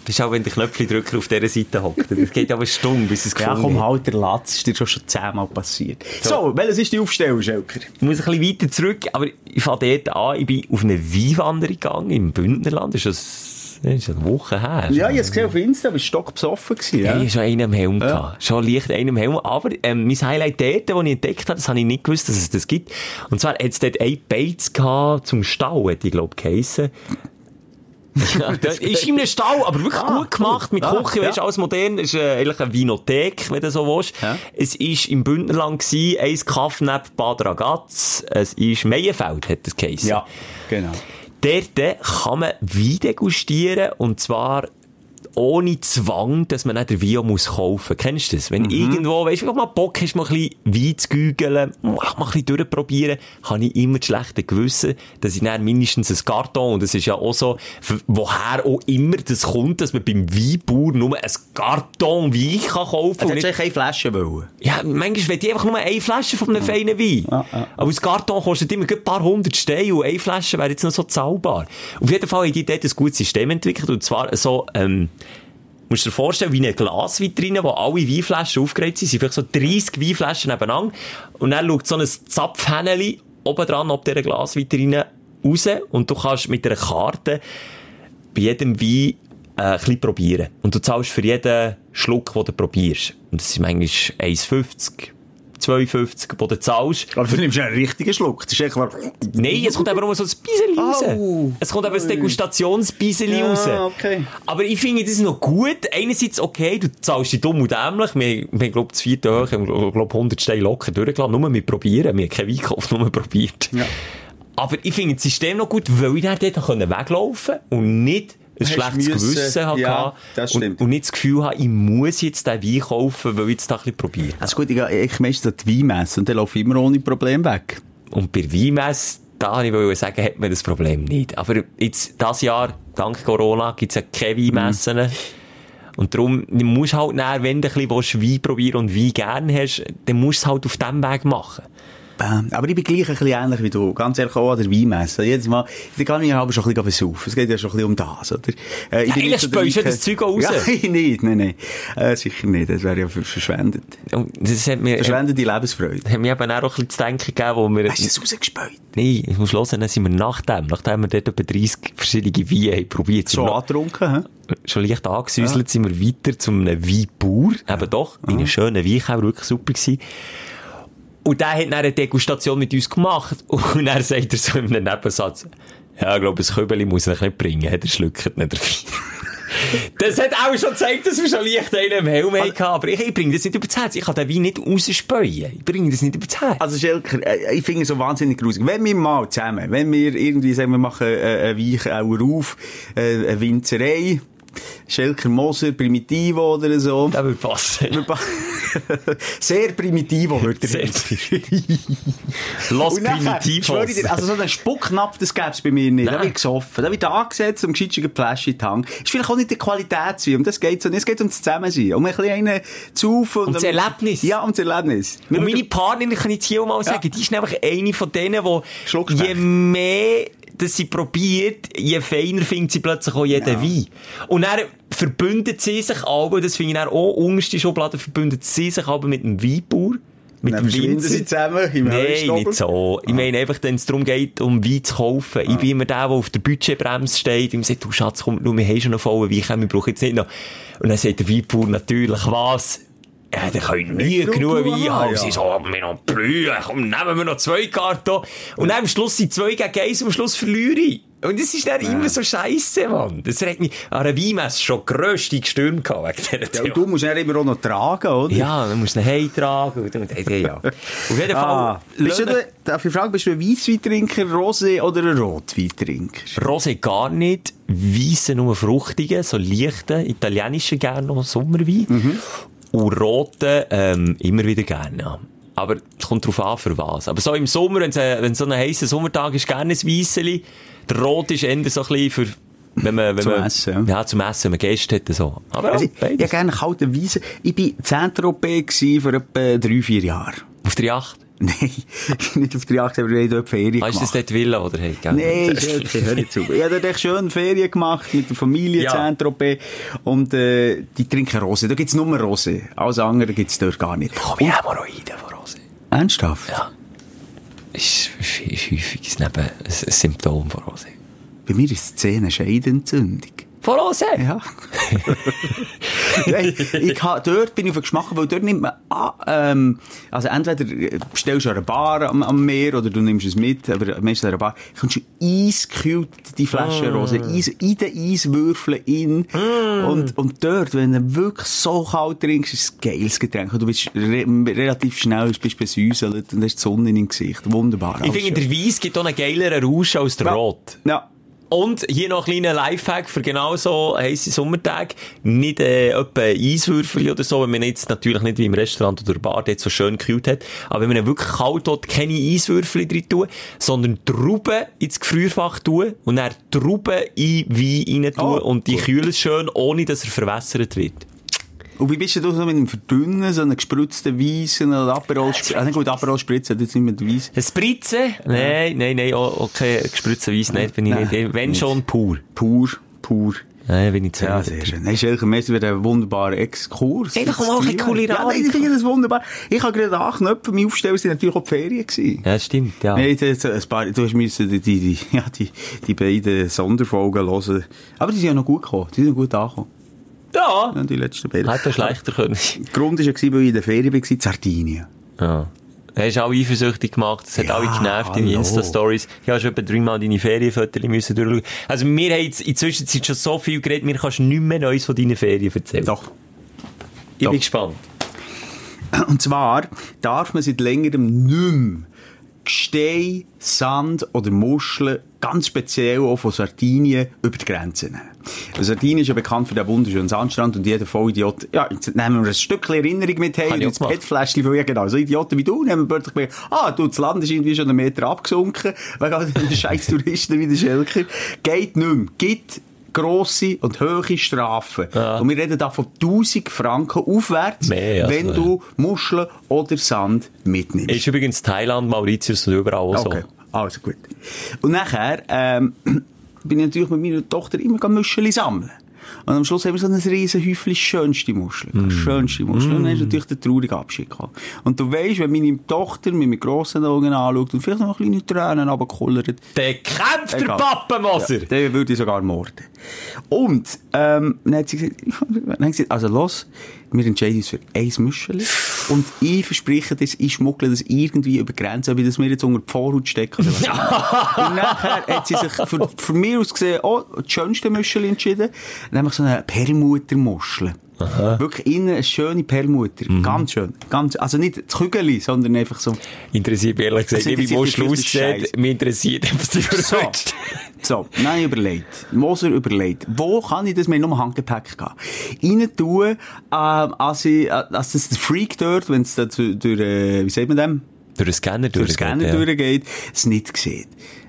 Das ist auch, wenn der Knöpfchendrücker auf dieser Seite hockt. Das geht aber Stunde, bis es Ja, gefunden komm, hat. halt der Latz, ist dir schon schon zehnmal passiert. So, welches ist die Aufstellung, Schelker? Ich muss ein bisschen weiter zurück, aber ich fange dort an. Ich bin auf eine Weinwanderung gegangen im Bündnerland. Das ist, das, ist eine Woche her. Ja, ich habe es gesehen auf Insta, aber stockbesoffen gewesen, Ja, ja. ich schon einen am Helm gehabt. Schon leicht einen am Helm. Aber, ähm, mein Highlight dort, das ich entdeckt habe, das habe ich nicht gewusst, dass es das gibt. Und zwar hat es dort ein gehabt zum die, glaub ich, geheissen. Ja, das ist in einem Stall, aber wirklich Ah, gut gemacht, mit cool. Küche, Ah, du, ja. alles modern. Ist äh, eigentlich eine Vinothek, wenn du so willst. Ja. Es ist im Bündnerland gewesen, ein Kaffee neben Bad Ragaz. Es ist Meienfeld, hat das geheissen. Ja, genau. Dort kann man Wein degustieren, und zwar ohne Zwang, dass man nicht den Wein muss kaufen. Kennst du das? Wenn irgendwo, weißt du, mal Bock hast, mal ein bisschen Wein zu gügeln, mach mal ein bisschen durchprobieren, habe ich immer das schlechte Gewissen, dass ich dann mindestens ein Karton, und das ist ja auch so, woher auch immer das kommt, dass man beim Weinbauer nur ein Karton Wein kann kaufen Also und hättest du keine Flasche wollen? ja, manchmal will ich einfach nur eine Flasche von einem feinen Wein. Aber das Karton kostet immer ein paar hundert Steine und eine Flasche wäre jetzt noch so zahlbar. Auf jeden Fall haben die dort ein gutes System entwickelt und zwar so, ähm, musst dir vorstellen, wie eine Glasvitrine, wo alle Weinflaschen aufgereiht sind, sind vielleicht so 30 Weinflaschen nebeneinander und dann schaut so ein Zapfhähnchen oben dran ob dieser Glasvitrine raus und du kannst mit einer Karte bei jedem Wein äh, ein bisschen probieren. Und du zahlst für jeden Schluck, den du probierst. Und das ist manchmal 1,50, 2,50, wo du zahlst. Aber du nimmst einen richtigen Schluck. Das ist echt mal... Nein, es kommt aber nur so ein Bisseli raus. Au. Es kommt aber ein Degustationsbisseli Ja, raus. okay. Aber ich finde das noch gut. Einerseits okay, du zahlst dich dumm und dämlich. Wir, wir glaube das vierte hoch, wir glaube 100 Steine locker durchgelassen. Nur mit probieren. Wir haben keinen Wein gekauft, nur probiert. Ja. Aber ich finde das System noch gut, weil ich dann dort weglaufen konnte und nicht ein schlechtes müssen. Gewissen hatte. Ja, und, und nicht das Gefühl habe, ich muss jetzt den Wein kaufen, weil ich jetzt da ein bisschen probiere. Also gut, ich ich an die Weinmesse und dann laufe ich immer ohne Problem weg. Und bei Weinmesse, da wollte ich sagen, hat man das Problem nicht. Aber jetzt, das Jahr, dank Corona, gibt es ja keine Weinmessen. Mhm. Und darum, du musst halt nachher, wenn du ein bisschen Wein probieren und Wein gerne hast, dann musst du es halt auf diesem Weg machen. Bam. Aber ich bin gleich ein bisschen ähnlich wie du. Ganz ehrlich, auch an der Weinmesse. Jedes Mal, da kann ich aber schon ein bisschen besaufen. Es geht ja schon ein bisschen um das, oder? Äh, ich eigentlich späust du das Zeug auch raus. Ja, nicht, nein, nein. Äh, sicher nicht. Das wäre ja ver- verschwendet. Das hat mir, hat Verschwendete Lebensfreude. mir eben auch ein bisschen zu denken gegeben, wo wir... Hast du das rausgespäut? Nein, ich muss hören, dann sind wir nach dem, nachdem wir dort etwa 30 verschiedene Weine haben probiert, noch- angetrunken, hä? schon leicht angesäuselt, sind wir weiter zu einem Weinbauer. Eben doch, in einem schönen Weinkeller, wirklich super gewesen. Und der hat dann eine Degustation mit uns gemacht. Und dann sagt er so in einem Nebensatz, ja, ich glaube, ein Kübeli muss er nicht bringen, hat er schluckt nicht dabei. Das hat auch schon gezeigt, dass wir schon leicht einen im Helm hatten. Aber ich, ich bringe das nicht über das Herz. Ich kann den Wein nicht rausspäuen. Ich bringe das nicht über das Herz. Also, Schelker, äh, ich finde es so wahnsinnig grusig. Wenn wir mal zusammen, wenn wir irgendwie sagen, wir machen äh, einen Weichauer auf, äh, eine Winzerei, Schelker Moser, Primitivo oder so. das würde passen. Sehr Primitivo, würde ich Los Und nachher, Primitivos. dir, also so einen Spucknapf, das gäbe es bei mir nicht. Da Nein. wird gesoffen. Da wird angesetzt und gescheit eine Flasche in die Hand. Ist vielleicht auch nicht die Qualitätswein. Um das so nicht. Es geht um das Zusammensein. Um ein bisschen einen zu saufen. Um das Erlebnis. Ja, um das Erlebnis. Und meine Partnerin, kann ich jetzt hier auch mal sagen, die ist nämlich eine von denen, die, je mehr dass sie probiert, je feiner findet sie plötzlich auch jeden Wein. Und dann verbündet sie sich aber, das finde ich dann auch unterste Schublade, verbündet sie sich aber mit dem Weinbauer, mit Dann dem Winzer. sie zusammen im Nein, nicht so. Ich meine einfach, wenn es darum geht, um Wein zu kaufen. Ich bin immer der, der auf der Budgetbremse steht und sagt, du Schatz, komm, du, wir haben schon noch vollen Wein, wir brauchen jetzt nicht noch. Und dann sagt der Weinbauer natürlich, was? Ja, der könnt nie genug Wein haben, haben. ja. Sie so, wir noch blühen, komm, nehmen wir noch zwei Karton. Und dann am Schluss sind zwei gegen eins und am Schluss verliere ich. Und das ist dann immer so scheisse, Mann. Das regt mich an einer Weinmesse schon grösste Gestürme gehabt wegen dieser Ja, und du musst ja immer auch noch tragen, oder? Ja, dann musst du ihn heimtragen. Und, und, ja, ja. Auf jeden Fall. Ah, bist du, der- darf ich fragen, bist du ein Weissweintrinker, Rosé oder ein Rotweintrinker? Rosé gar nicht, Weisse nur fruchtige, so leichte, italienische gerne noch Sommerwein. Mhm. Und rote ähm, immer wieder gerne, ja. Aber es kommt drauf an, für was. Aber so im Sommer, wenn es so ein heißer Sommertag ist, gerne ein Weisseli. Der Rot ist eher so ein bisschen für, wenn man, wenn Zum man, Essen, ja. zum Essen, wenn man Gäste hat, so. Aber Also, ich beides. gerne kalten Weisse. Ich war Saint-Tropez vor etwa drei, vier Jahren. Auf der Yacht. Nein, nicht auf der Jagd, aber wir haben dort Ferien Ah, ist das gemacht. dort Villa, oder? Hey, gell? Nein, Schelke, hör nicht zu. Ich habe dort echt schön Ferien gemacht mit der Familie Ja. Saint-Tropez. Und äh, die trinken Rosé. Da gibt's nur Rosé. Alles andere gibt's dort gar nicht. Komm, ich Hämorrhoiden von Rosé. Ernsthaft? Ja. Ist, ist, ist häufig ein, Neben- ein, ein Symptom von Rosé. Bei mir ist es eine Scheidentzündung. Von Rosé? Ja. Nein, ich ha, dort bin ich auf den Geschmack, weil dort nimmt man an, ähm, also entweder äh, bestellst du an einer Bar am, am Meer oder du nimmst es mit, aber meistens an einer Bar, kommst du eiskühlt die Flasche Rose, Eis, in den Eiswürfeln in und, und dort, wenn du wirklich so kalt trinkst, ist es ein geiles Getränk und du bist re relativ schnell, bist besäuselt und hast die Sonne im Gesicht, wunderbar. Ich finde, der Weiss gibt auch einen geileren Rausch als der Ja. Rot. Ja. Und hier noch ein kleiner Lifehack für genau so heisse Sommertage. Nicht äh, etwa Eiswürfel oder so, wenn man jetzt natürlich nicht wie im Restaurant oder Bar dort so schön gekühlt hat. Aber wenn man wirklich kalt hat, keine Eiswürfel drin tun, sondern Trauben ins Gefrierfach tun und dann Trauben in Wein rein tun Oh, und die kühlen schön, ohne dass er verwässert wird. Und wie bist du so mit dem Verdünnen, so einen gespritzten Weiss, einen Aperol, ah, nicht gut, Aperol spritzen, jetzt nicht mit Weiss. Ein Spritze? Nein, nein, nein, auch kein gespritzter Weiss, nein, bin ich Nein, nicht. Wenn nicht. schon pur. Pur, pur. Nein, bin ich zu Ja, sehr schön. Hey, Schelker, merci für den wunderbaren Exkurs. Einfach mal ein bisschen Ja, kulinarisch. nein, ich finde das wunderbar. Ich habe gerade anknöpfen, mein Aufsteller sind natürlich auch die Ferien gewesen. Ja, stimmt, ja. Nein, jetzt, ein paar, du hast müssen die, die, die, ja, die, die beiden Sonderfolgen hören. Aber die sind ja noch gut gekommen. Die sind gut angekommen. Ja. Ja, die letzten beiden. Hätte schlechter können. Der Grund war weil ich in der Ferien war, in Sardinien. Ja. Du hast auch eifersüchtig gemacht, es hat Ja, alle genervt, hallo. Insta-Stories. Ich habe schon etwa dreimal deine Ferienfotos müssen durchschauen. Also, wir haben jetzt in der Zwischenzeit schon so viel geredet, mir kannst du nicht mehr Neues von deinen Ferien erzählen. Doch. Ich Doch. bin gespannt. Und zwar darf man seit längerem nicht mehr Gestein, Sand oder Muscheln, ganz speziell auch von Sardinien, über die Grenze nehmen. Sardinien ist ja bekannt für den wunderschönen Sandstrand und jeder Vollidiot, ja, jetzt nehmen wir ein Stückchen Erinnerung mit hey, auch das. PET-Fläschchen von, ja genau, so Idioten wie du, nehmen plötzlich mehr, ah, du, das Land ist irgendwie schon einen Meter abgesunken, wegen den scheiß Touristen wie der Schelker. Geht nicht mehr. Gibt grosse und hohe Strafen. Und wir reden da von 1000 Franken aufwärts, Mehr, also, wenn ja. du Muscheln oder Sand mitnimmst. Ist übrigens Thailand, Mauritius und überall Okay, also gut. Und nachher ähm, bin ich natürlich mit meiner Tochter immer Muscheln sammeln. Und am Schluss haben wir so ein riesen Häufchen schönste Muscheln. Mm. Schönste Muscheln. Und dann ist natürlich der traurige Abschied gekommen. Und du weisst, wenn meine Tochter mit meinen grossen Augen anschaut und vielleicht noch kleine Tränen runterkullert. Der kämpft der Egal. Pappenmoser! ja, dann würde ich sogar morden. Und, ähm, dann hat sie gesagt also los, wir entscheiden uns für ein Muschel. Und ich verspreche das, ich schmuggle das irgendwie über die Grenze, ob ich das mir jetzt unter die Vorhaut stecke oder was. und nachher hat sie sich für, für mich aus gesehen, oh, das schönste Muschel entschieden. Nämlich so eine Perlmuttermuschel. Wirklich innen eine schöne Perlmutter. Ganz schön. Ganz, also nicht das Kügeli, sondern einfach so. Interessiert mich ehrlich gesagt nicht, wie das aussieht. Mich interessiert, was du So. verwünscht. So, nein, überlegt. Moser überlegt. Wo kann ich das mit nur Handgepäck gehen? Rein tun, ähm, als ich, äh, als das der Freak dort, wenn es durch, äh, wie sagt man dem? Durch den Scanner Durch den Scanner ja. durchgeht, es nicht sieht.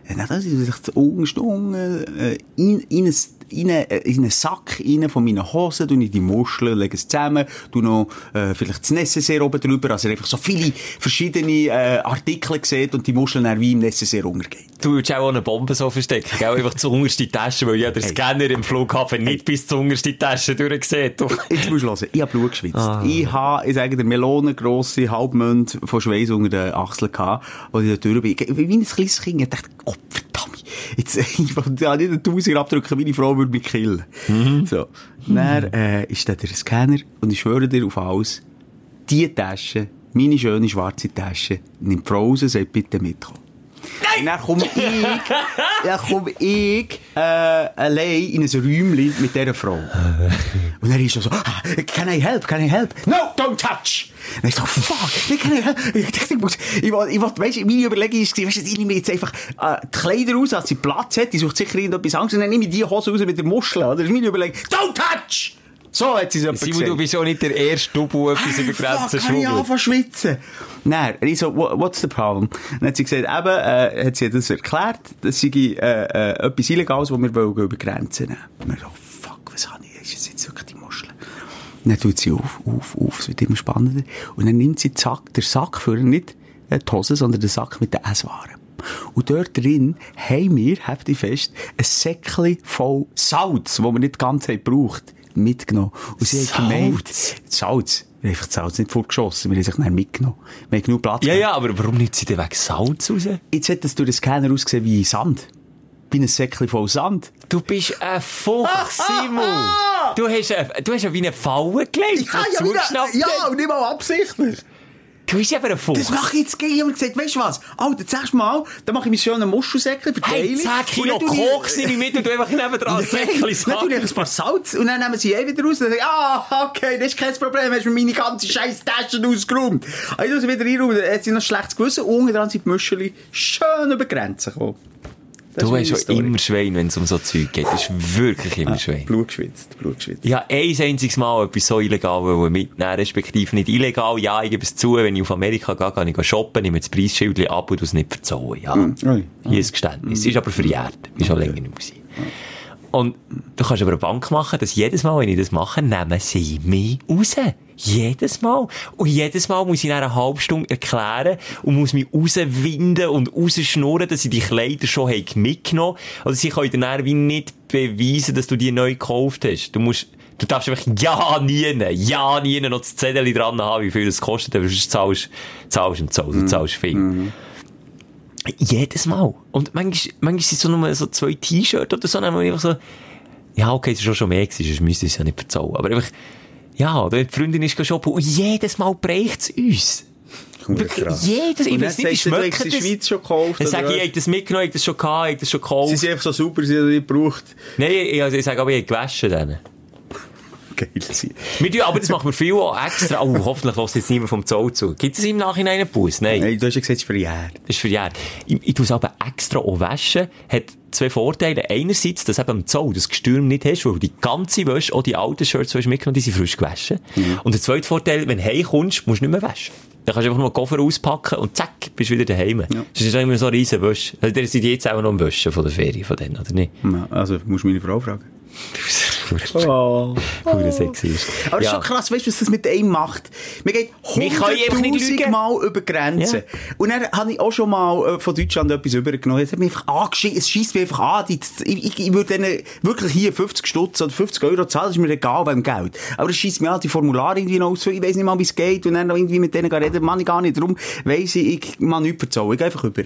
Dann ist sich das Augenstunden, äh, in, in, ein, in, äh, in einen Sack rein von meinen Hosen, tue ich die Muscheln, lege es zusammen, tu noch, äh, vielleicht das Necessaire oben drüber, also einfach so viele verschiedene, äh, Artikel sieht und die Muscheln dann wie im Necessaire untergehen. Du würdest auch eine Bombe so verstecken, gell? Einfach zu unterste Tasche, weil ja der Scanner im Flughafen nicht bis zu unterste Tasche durchsieht. Du- Jetzt musst du hören. Ich habe Blut geschwitzt. Ich habe, ich sage dir, melonengrosse Halbmond von Schweiß unter den Achseln gehabt, wo ich da durch bin. Wie wie ein kleines Kind. Ich dachte, oh, verdammt. Jetzt, ich wollte ja nicht einen Tausiger abdrücken, meine Frau würde mich killen. So. Dann, äh, ist da der Scanner und ich schwöre dir auf alles, die Tasche, meine schöne schwarze Tasche, nimmt Frau raus sagt, bitte mitkommen. Und dann komme ich, dann komme ich, äh, allein in ein Räumchen mit dieser Frau. Und dann ist er so, ah, can I help, can I help? No, don't touch! Und ich so, fuck, can I help? Ich dachte, ich muss, ich wollte, ich wollte, weißt du, meine Überlegung ist, weißt ich nehme jetzt einfach, äh, die Kleider raus, als sie Platz hat, die sucht sicher irgendetwas anderes, und dann nehme ich die Hose raus mit der Muschel, oder? Das ist meine Überlegung. Don't touch! So hat sie es jemand Simon, du bist auch nicht der erste Double, etwas über Grenzen Fuck, kann ich schmuggelt. anfangen schwitzen? Nein, ich so, "What- what's the problem? Dann hat sie gesagt, eben, äh, hat sie das erklärt, das sei, äh, äh, etwas Illegales, was wir wollen über Grenzen nehmen. Und so, fuck, was habe ich, ist das jetzt wirklich die Muschel? Und dann tut sie auf, auf, auf, es wird immer spannender. Und dann nimmt sie den Sack, der Sack für nicht äh, die Hose, sondern den Sack mit den Esswaren. Und dort drin haben wir, habt ihr fest, ein Säckchen voll Salz, das wir nicht ganz haben gebraucht, mitgenommen. Und sie hat gemeint, Salz. Wir haben einfach das Salz nicht vorgeschossen, wir haben sich dann mitgenommen. Wir haben genug Platz Ja, gehabt. ja, aber warum nimmt sie den Weg Salz raus? Jetzt hat das durch den Scanner ausgesehen wie Sand. Wie ein Säckchen voll Sand. Du bist ein Fuchs, Simon. Du hast, eine, du hast ja wie eine Falle gelegt. die zugeschnappt hat. und nicht mal absichtlich. Du bist eben ein Fuchs. Das mache ich jetzt. Ich habe gesagt, weißt du was? Alter, das erste Mal, dann mache ich mir schön einen Muschelsäckchen für Hey, Teile. 10 Kilo Und ich- Koks nehme ich mit und du einfach nebendran ein Säckchen Dann tue ich ein paar Salz und dann nehmen sie eh wieder raus und dann sage ich, ah, okay, das ist kein Problem, hast mir meine ganze scheiß Taschen ausgeräumt. Also ich wieder rein und dann hat sie noch schlechtes Gewissen und unten dran sind die Muscheli schön über die Grenze gekommen. Das Du hast schon Story. immer Schwein, wenn es um so Zeug geht. Das ist wirklich immer Schwein. Blut geschwitzt, Blut geschwitzt. Ich habe ein einziges Mal etwas so illegal wollen mitnehmen, respektive nicht illegal. Ja, ich gebe es zu, wenn ich auf Amerika gehe, gehe ich shoppen, nehme das Preisschild ab und es nicht verzollen. Ja. Ui. Hier ist Geständnis. Ist aber verjährt. Ist schon länger nicht mehr gewesen. Und du kannst aber eine Bank machen, dass jedes Mal, wenn ich das mache, nehmen sie mich raus. Jedes Mal. Und jedes Mal muss ich nach einer halben Stunde erklären und muss mich rauswinden und rausschnurren, dass ich die Kleider schon habe mitgenommen habe. Also sie können dann wie nicht beweisen, dass du die neu gekauft hast. Du musst, du darfst einfach ja nie, ja nie noch das Zettel dran haben, wie viel das kostet, aber sonst zahlst, zahlst und zahlst, du zahlst viel. Jedes Mal. Und manchmal, manchmal sind es so nur so zwei T-Shirts oder so, dann einfach so, ja, okay, es ist schon schon mehr gewesen, sonst müsste ich es ja nicht verzahlen. Aber einfach, ja, die Freundin ist shoppen und jedes Mal bricht es uns. Wirklich, jedes, ich weiß nicht, schmeckt hast es in das? der Schweiz schon gekauft. Dann sage ich, ich habe das mitgenommen, ich habe das schon gehabt, ich habe das schon Sie gekauft. sind einfach so super, sie haben nicht gebraucht. Nein, ich, also ich sage aber, ich habe gewaschen dann. Geil sie. Wir tun, aber das machen wir viel extra. Oh, hoffentlich lässt jetzt niemand vom Zoll zu. Gibt es im Nachhinein einen Bus? Nein. Nein, du hast ja gesagt, es ist verjährt. Das ist verjährt. Ich, ich tue es aber extra auch waschen. Hat zwei Vorteile. Einerseits, dass eben am Zoll das Gestürm nicht hast, weil du die ganze Wäsche, auch die alten Shirts, die hast mitgenommen, die sind frisch gewaschen. Und der zweite Vorteil, wenn du heimkommst, musst du nicht mehr waschen. Dann kannst du einfach nur den Koffer auspacken und zack, bist du wieder daheim. Das ist immer so eine riesen Wäsche. Also, der sind jetzt auch noch am Waschen von der Ferie von denen, oder nicht? Ja, Also, musst du meine Frau fragen. Oh. Hure sexy ist. Aber es ist Ja. schon krass, weißt du, was das mit einem macht? Man geht hunderttausend. Mal über Grenzen. Ja. Und dann habe ich auch schon mal äh, von Deutschland etwas übergenommen. Jetzt hat mich einfach angeschissen, es schießt mich einfach an. Ich, ich, würde denen wirklich hier 50 Stutz oder 50 Euro zahlen, das ist mir egal beim Geld. Aber es schießt mich an, die Formulare irgendwie noch ausfüllen, ich weiss nicht mal, wie es geht, und dann noch irgendwie mit denen reden, man ich gar nicht. Darum weiss ich, ich kann nichts verzahlen, ich gehe einfach über.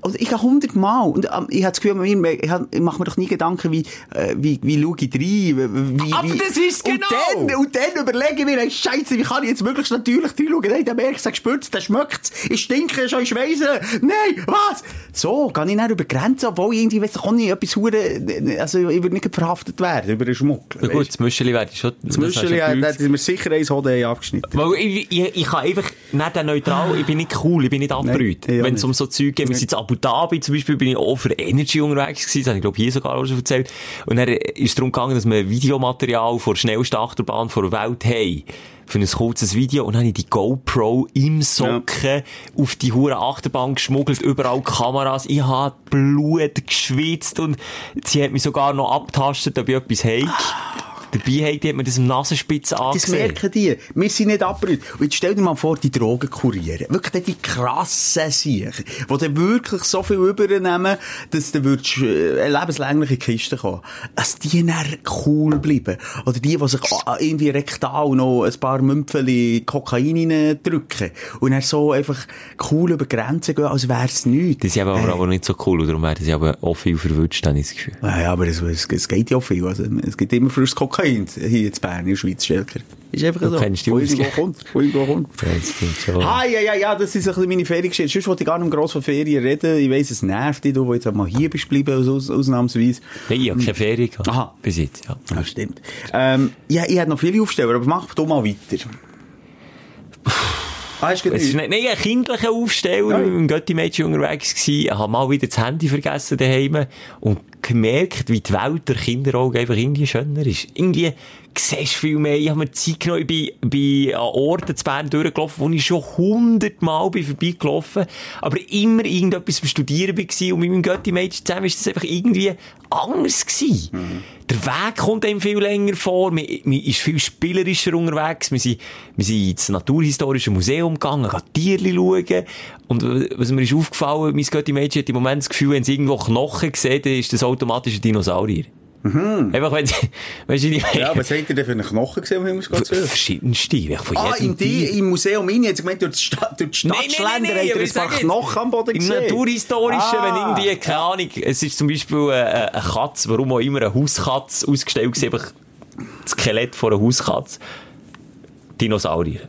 Und ich gehe 100 Mal, und ähm, ich habe das Gefühl, mir- ich mache mir doch nie Gedanken, wie, äh, wie, wie schaue ich rein, wie, Aber wie, das ist und genau. Dann, und dann überlege ich mir, hey, Scheiße, wie kann ich jetzt möglichst natürlich reinschauen? Nein, der merkt, der spürt der schmeckt's. Ich stinke schon, ich schweiße. Nein, was? So, kann ich dann über Grenzen, obwohl ich irgendwie, weiss ich auch nicht, etwas hure, also ich würde nicht verhaftet werden über den Schmuggel. Ja, gut, das Müscheli werde ich schon... Das Müscheli, ja, da sind wir sicher eins Hode abgeschnitten. Weil ich, ich, ich kann einfach nicht der neutral, ich bin nicht cool, ich bin nicht ich auch Wenn es um so Zeug geht, wir sind in Abu Dhabi zum Beispiel, bin ich auch für Energy unterwegs gewesen, das habe ich glaube hier sogar auch schon erzählt. Und dann ist es darum gegangen, dass wir Videomaterial vor der schnellsten Achterbahn der Welt haben. Für ein kurzes Video. Und dann habe ich die GoPro im Socken auf die hure Achterbahn geschmuggelt, überall Kameras. Ich habe Blut geschwitzt und sie hat mich sogar noch abtastet, ob ich etwas habe. Dabei hat die hat mir das im Nasenspitze Das angesehen. merken die. Wir sind nicht abgebrüht. Und jetzt stell dir mal vor, die Drogen kurieren. Wirklich die krassen Siechen, die dann wirklich so viel übernehmen, dass du würdest, äh, lebenslängliche Kiste kommen. Dass die dann cool bleiben. Oder die, die sich ah, irgendwie rektal noch ein paar Mümpfeli Kokain drücken. Und dann so einfach cool über Grenzen gehen, als wär's nichts. Die sind aber, aber, aber nicht so cool, und darum werden sie aber auch viel verwünscht, habe ich das Gefühl. Ja, aber es, es, es geht ja auch viel. Also, es gibt immer frisches Kokain hier in Bern, in der Schweiz, Schelker. Ist einfach Du so. kennst die Wo Ausgabe. irgendwo kommt. Wo irgendwo kommt. Schon. Ah, ja, ja, ja, das ist ein bisschen meine Feriengeschichte. Sonst wollte ich gar nicht gross von Ferien reden. Ich weiss, es nervt dich, du, wo jetzt auch mal hier bist geblieben, aus, aus, ausnahmsweise. Nein, ich habe keine Ferien gehabt. Aha. Bis jetzt, ja. Ja, stimmt. Ähm, ja, ich hätte noch viele Aufsteller, aber mach du mal weiter. Ah, du Es ist genug? nicht, nein, ein kindlicher Aufsteller, Ja. dem Götti-Mädchen unterwegs gewesen. Ich habe mal wieder das Handy vergessen daheim und gemerkt, wie die Welt der Kinderaugen einfach irgendwie schöner ist. Irgendwie siehst viel mehr. Ich habe mir Zeit genommen, ich bin, an Orten zu Bern durchgelaufen, wo ich schon hundertmal bin vorbeigelaufen, aber immer irgendetwas beim Studieren war und mit meinem Götti-Mädchen zusammen ist das einfach irgendwie anders gewesen. Der Weg kommt einem viel länger vor, man, man ist viel spielerischer unterwegs, wir sind, wir sind ins Naturhistorische Museum gegangen, gehen Tierli schauen und was mir ist aufgefallen, mein Götti-Mädchen hat im Moment das Gefühl, wenn sie irgendwo Knochen sehen, dann ist das automatisch ein Dinosaurier. Einfach wenn weisst du, nicht Mhm. Ja, was habt ihr denn für einen Knochen gesehen, Himmels Gottes Willen? verschiedenste, wirklich von Ah, im, Die, Tier. im Museum Mini, jetzt gemeint, durch die Stadt, durch die Nein, Stadt nein, nein, schlendern, nein, habt aber ihr ich ein paar am Boden Im gesehen? Naturhistorischen, Ah. wenn irgendwie, keine Ahnung, es ist zum Beispiel äh, äh, eine Katze, warum auch immer eine Hauskatze ausgestellt gewesen, einfach das Skelett von einer Hauskatze. Dinosaurier.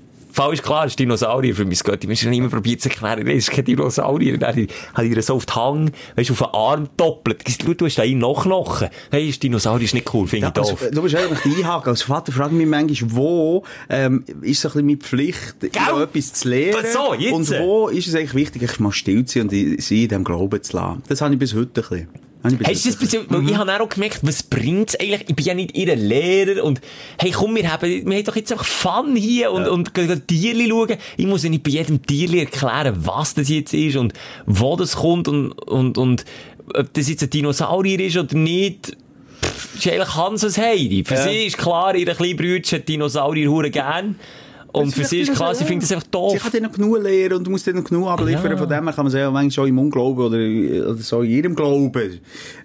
Ist klar, es ist Dinosaurier für mein Götti. Wir haben immer probiert zu erklären, nein, es ist kein Dinosaurier. Dann habe ich habe ich so auf den Hang, weißt du, auf den Arm doppelt. Du hast da einen noch Knochen. Hey, ist Dinosaurier ist nicht cool, finde Ja, ich doof. also, du musst eigentlich die einhaken. Als Vater frage ich mich manchmal, wo ähm, ist ein bisschen meine Pflicht, etwas zu lernen? So. Und wo ist es eigentlich wichtig, ich mal still zu sein und sie in dem Glauben zu lassen? Das habe ich bis heute ein bisschen. Hast du das bisschen, weil ich habe auch gemerkt, was bringt's eigentlich? Ich bin ja nicht ihr Lehrer und, hey, komm, wir haben, wir haben doch jetzt einfach Fun hier und, und gehen Tierli schauen. Ich muss ja nicht bei jedem Tierli erklären, was das jetzt ist und wo das kommt und, und, und, ob das jetzt ein Dinosaurier ist oder nicht. Pff, ist eigentlich Hans und Heidi. Für Ja. sie ist klar, ihre kleine Brüder hat Dinosaurier hure gern. Und für sie ist klar, sie findet das einfach Sie doof. kann dir noch genug lehren und musst dir noch genug abliefern. Ja. Von dem her kann man sagen, manchmal schon im Unglauben oder, oder so in ihrem Glauben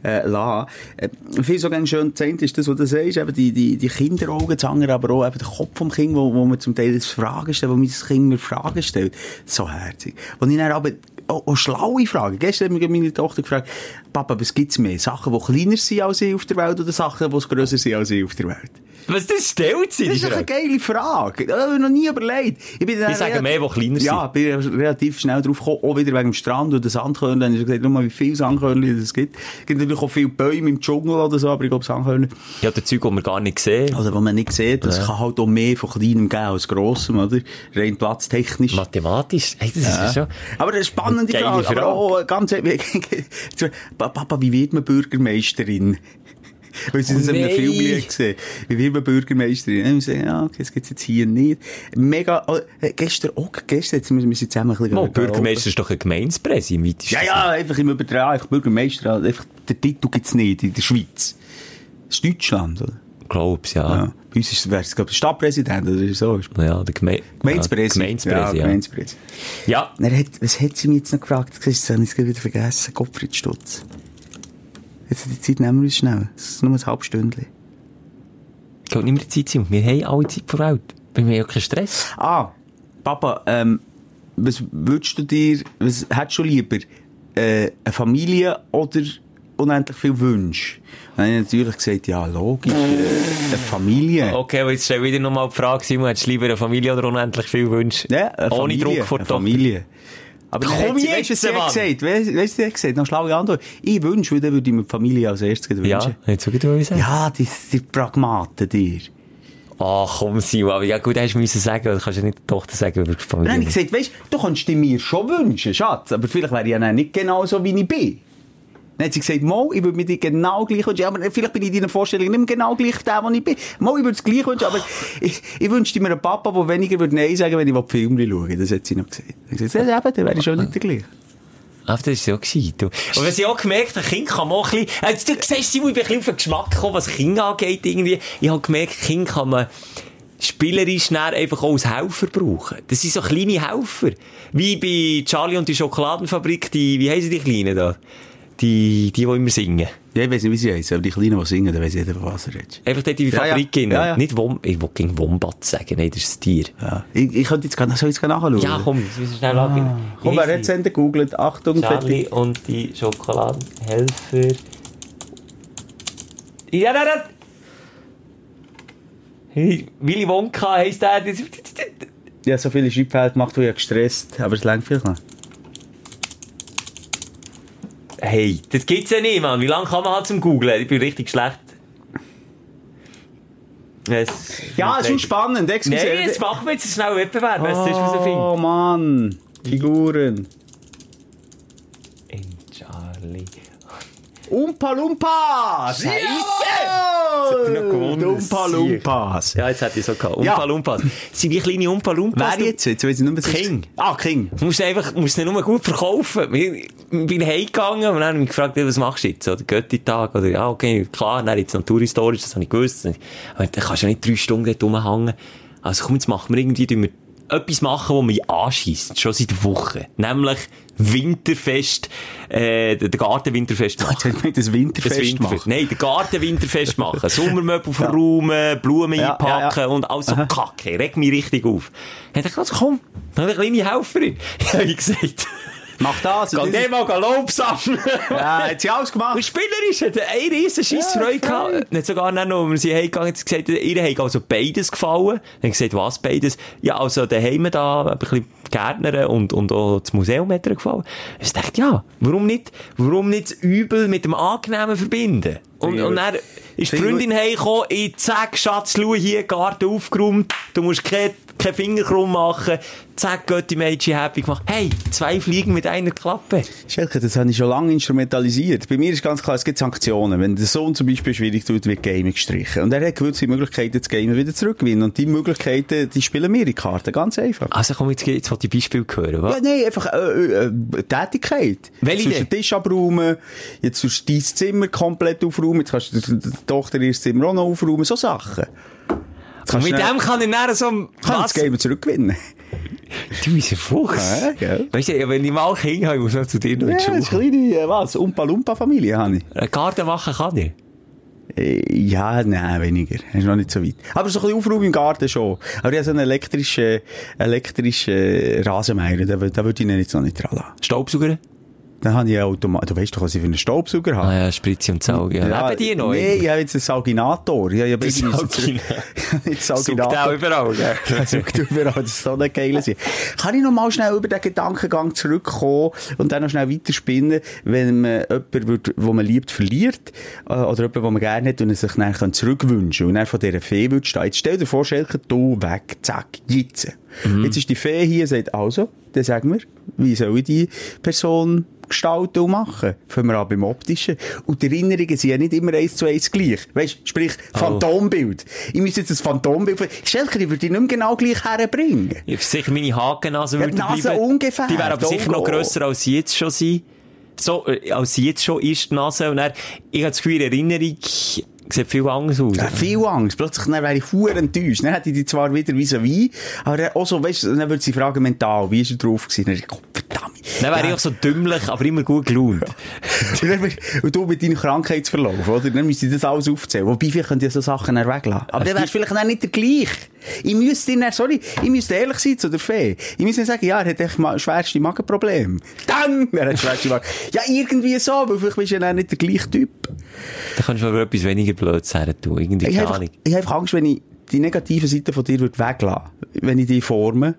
äh, lassen. Äh, viel so ganz schön zehnt ist das, was du sagst, eben die, die, die Kinderaugen zu hängen, aber auch eben der Kopf vom Kind, wo, wo man zum Teil das Fragen stellt, wo mein Kind mir Fragen stellt. So herzig. Und ich dann aber auch, auch schlaue Fragen. Gestern hat mich meine Tochter gefragt, Papa, was gibt's mehr? Sachen, die kleiner sind als ich auf der Welt oder Sachen, die grösser sind als ich auf der Welt? Was das stellt sie? Das die ist doch eine geile Frage. Das habe ich noch nie überlegt. Ich, bin Ich sage relativ- mehr, die kleiner sind. Ja, bin relativ schnell drauf gekommen, auch wieder wegen dem Strand und den Sandkörnern. Dann habe ich gesagt, mal, wie viele Sandkörner es gibt. Es gibt natürlich auch viele Bäume im Dschungel oder so, aber ich glaube Sandkörner, Ja, der Zeug, das wir gar nicht sehen. also, wo man nicht sieht, das kann halt auch mehr von kleinem geben als grossem, oder? Rein platztechnisch. Mathematisch. Hey, das ist ja schon. Aber eine spannende Frage. Frage. Aber auch ganz, Papa, wie wird man Bürgermeisterin? Weil sie das in einem. Film gesehen Wie wird man Bürgermeisterin? Und ich sage, ja, okay, das gibt's jetzt hier nicht. Mega, oh, äh, gestern auch, gestern, jetzt müssen wir zusammen ein bisschen Oh, gehen Bürgermeister ist doch ein Gemeinspresse im weitesten Ja, ja, einfach im Übertrag, einfach Bürgermeister, also einfach, den Titel gibt's nicht in der Schweiz. Das ist Deutschland, oder? Glaub's, ja. Ja. Ja, Bei uns wäre es, glaube ich, Stadtpräsident oder so. der Geme Gemeindepräsident. Ja, Gemeindepräsident, Ja, ja. Gemeindepräsident. ja. Hat, was hat sie mir jetzt noch gefragt? Das habe ich wieder vergessen. Gottfried Stutz. Jetzt die Zeit nehmen wir uns schnell. Es ist nur ein halbes Stündchen. Geht nicht mehr die Zeit sein. Wir haben alle Zeit vor Welt. Wir haben ja keinen Stress. Ah, Papa, ähm, was würdest du dir, was hättest du lieber? Äh, eine Familie oder unendlich viel Wünsche? Dann habe ich natürlich gesagt, ja, logisch, äh, eine Familie. Okay, aber jetzt stell wieder nochmal die Frage, Simon, hättest du lieber eine Familie oder unendlich viel Wünsche? Ja, eine Ohne Familie, Druck vor der Tochter. Aber Komm hat jetzt, weißt du, was sie gesagt? Weißt du, sie gesagt? Noch schlaue Antwort. Ich wünsche, würde ich mir die Familie als erstes wünschen. Ja, jetzt ich dir sagen. Ja, die, die Pragmaten dir. Ach, komm, Simon, aber ja gut, hast du müssen sagen, du kannst ja nicht der Tochter sagen, über die Familie. habe ich gesagt, weißt du, du kannst dir mir schon wünschen, Schatz, aber vielleicht wäre ich ja nicht genau so, wie ich bin. Dann hat sie gesagt, Mo, ich würde mir dir genau gleich wünschen, aber vielleicht bin ich in deiner Vorstellung nicht genau gleich der, wo ich bin. Mo, ich würde es gleich wünschen, aber ich, ich wünschte mir einen Papa, der weniger würde Nein sagen wenn ich Filme schaue. Das hat sie noch gesagt. Ich gesagt, ja, eben, dann wäre ich schon nicht der gleiche. Ah, das ist so du. Und was ich auch gemerkt habe, Kind kann man auch ein bisschen, äh, du siehst, Simon, ich bin ein bisschen auf den Geschmack gekommen, was Kinder angeht, irgendwie. Ich habe gemerkt, Kind kann man spielerisch einfach auch als Helfer brauchen. Das sind so kleine Helfer. Wie bei Charlie und die Schokoladenfabrik, die, wie heissen die Kleinen da? Die, die, die immer singen. Ja, ich weiß nicht, wie sie heißen, aber die Kleinen, die singen, dann weiss jeder, von was er redet. Einfach dort in die Ja, ja. Fabrik rein. Ja, ja. Nicht Wom, ich wollte gegen Wombat sagen, nein, das ist ein Tier. Ja. Ich, ich könnte jetzt gar, soll ich jetzt nachschauen? Ja, komm, wir müssen schnell angehen. Ah. Komm, wer hat es denn gegoogelt? Achtung, Charlie und die Schokoladenhelfer. Ja, nein, nein. Hey, Willy Wonka heisst der. das- Ja, so viele Schreibfehler gemacht, wo ich gestresst aber es längt vielleicht noch. Hey, das gibt's ja nicht, Mann. Wie lange kann man halt zum Googlen? Ich bin richtig schlecht. Es Ja, es ist schon spannend, excuse. Nein, jetzt machen wir jetzt einen schnellen Wettbewerb, das ist, was Oh. Mann. Figuren. In Charlie. Umpa Lumpas! Scheisse! Umpa. Lumpas. Ja, jetzt hätte ich so gehabt. Ja. Umpa Lumpas. Sind wie kleine Umpa Lumpas. Wer jetzt? Jetzt weiß ich nicht es King. Ah, King. Du musst einfach, musst ihn nur gut verkaufen. Ich bin heimgegangen und dann habe ich mich gefragt, was machst du jetzt? Oder Götti-Tag? Oder, ja, okay, klar, dann jetzt naturhistorisch, das habe ich gewusst. Aber dann kannst du ja nicht drei Stunden dort rumhängen. Also komm, jetzt machen wir irgendwie, wir etwas machen, wo mich anschießt. Schon seit Wochen. Nämlich Winterfest, äh, der Gartenwinterfest machen. man das Winterfest Das Winterfest. machen. Nein, der Gartenwinterfest machen. Sommermöbel verräumen, Blumen Ja, einpacken ja, ja. und alles so Kacke. Regt mich richtig auf. Dann dachte ich, also komm, dann ich eine kleine Helferin. habe ich gesagt. Mach das. Geh das. mal Lob sammeln. Ja, hat sie alles gemacht. Und spielerisch hat eine riesen Scheiss Ja, gehabt. Nicht sogar noch, als wir sie heimgegangen sie gesagt, ihr hat also beides gefallen. Dann ich gesagt, was beides? Ja, also daheim da, ein bisschen Gärtner und, und auch das Museum hat gefallen. Ich dachte, ja, warum nicht, warum nicht das Übel mit dem Angenehmen verbinden? Und, und dann ist die Freundin heimgekommen, ich zack, Schatz, schau hier, Garten aufgeräumt, du musst keine keinen Finger krumm machen, zack, die Mädchen happy gemacht. Hey, zwei Fliegen mit einer Klappe. Schelke, das habe ich schon lange instrumentalisiert. Bei mir ist ganz klar, es gibt Sanktionen. Wenn der Sohn zum Beispiel schwierig tut, wird Gaming gestrichen. Und er hat gewisse Möglichkeiten, das Game wieder zurückgewinnen. Und die Möglichkeiten, die spielen mir in die Karte. Ganz einfach. Also komm, jetzt, jetzt wollte ich Beispiel hören, was? Ja, nein, einfach äh, äh, äh, Tätigkeit. Welche den Tisch abräumen, jetzt tust du dein Zimmer komplett aufräumen, jetzt kannst du der Tochter ihr Zimmer auch noch aufräumen, so Sachen. Und mit dem kann ich dann so... kann das Game zurückgewinnen. Du bist ein Fuchs. Ja, gell? Weißt du, wenn ich mal Kinder habe, ich muss noch zu dir noch in Ja, die Schule. eine kleine, äh, was, Umpa-Lumpa-Familie habe ich. Einen Garten machen kann ich. Äh, Ja, nein, weniger. Das ist noch nicht so weit. Aber so ein bisschen Aufräumen im Garten schon. Aber ich habe so einen elektrischen, elektrischen Rasenmäher, da würde ich ihn jetzt noch nicht dran lassen. Staubsauger? Dann habe ich einen Automat. Du weißt doch, was ich für einen Staubsauger habe. Ah ja, Spritze und Sauge. Ja. Leben die noch? Nee, ich habe jetzt einen Sauginator. Ich habe ja beide Der müssen zurück- Saugina- Nicht Saugt Sauginator. auch überall, gell? Das sucht überall, das ist so eine geile Sache. Kann ich noch mal schnell über den Gedankengang zurückkommen und dann noch schnell weiterspinnen, wenn man jemanden, wird, wo man liebt, verliert, äh, oder jemanden, den man gerne hat und er sich dann zurückwünschen und dann von dieser Fee würde stehen. Jetzt stell dir vor, Schelke, du weg, zack, jetzt. Jetzt ist die Fee hier, sagt, also, dann sag mir, wie soll ich die Person gestalten und machen? Fangen wir an beim Optischen. Und die Erinnerungen sind ja nicht immer eins zu eins gleich. Weißt, sprich, Phantombild. Ich muss jetzt ein Phantombild, Schelke, ich würde die nicht mehr genau gleich herbringen. Ich sicher meine Hakennase Ja, würde die Nase bleiben. ungefähr, Die wäre aber sicher noch go. grösser, als sie jetzt schon sind. So, äh, als sie jetzt schon ist, die Nase. Und dann, ich habe das Gefühl, Erinnerung sieht viel anders aus. Ja, viel Angst. Plötzlich dann wäre ich fuhr enttäuscht. Dann hätte ich die zwar wieder wie so wie, aber dann auch so, weißt du, dann würde sie fragen mental, wie ist er drauf gewesen? Dann verdammt. Dann wäre ich auch so dümmlich, aber immer gut gelaunt. Und du mit deinem Krankheitsverlauf, oder? Dann müsste ich das alles aufzählen. Wobei, vielleicht könnt ihr so Sachen dann weglassen. Aber dann wärst du vielleicht dann nicht der gleich. Ich müsste dann, sorry, ich müsste ehrlich sein zu der Fee. Ich müsste sagen, ja, er hat echt mal schwerste Magenprobleme. Dann! Er hat schwerste Magen. Ja, irgendwie so, weil vielleicht bist du ja dann nicht der gleiche Typ. Da kannst du aber etwas weniger Blöds her tun. Irgendwie, keine habe Ahnung. ich hab einfach Angst, wenn ich die negative Seite von dir würde weglassen wenn ich die forme,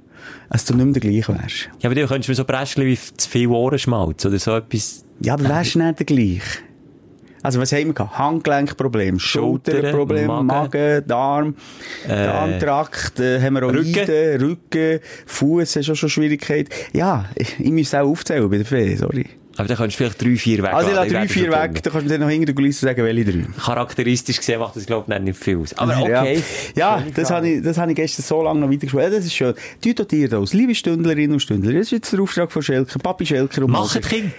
dass du nicht mehr der gleiche wärst. Ja, aber du könntest mir so Bräschchen wie zu viel Ohrenschmalz oder so etwas. Ja, aber wärst du nicht der gleiche? Also, was haben wir gehabt? Handgelenkproblem, Schulterproblem, Magen. Magen, Darm, Darmtrakt, äh, haben wir auch Rücken. Rücken, Fuß hast auch schon Schwierigkeit. Ja, ich, ich müsste auch aufzählen bei der Fee, sorry. Aber dann könntest du vielleicht drei, vier weg. Also, ich lasse drei, vier weg, dann kannst du mir dann noch hinter der Kulisse sagen, welche drei. Charakteristisch gesehen macht das, glaube ich, nicht viel aus. Aber Ja. okay. Ja, Schöne das habe ich, das habe ich gestern so lange noch weitergespielt. Ja, das ist schön. Die tut ihr das. Liebe Stündlerinnen und Stündler, das ist jetzt der Auftrag von Schelker, Papi Schelker und Macht Kind.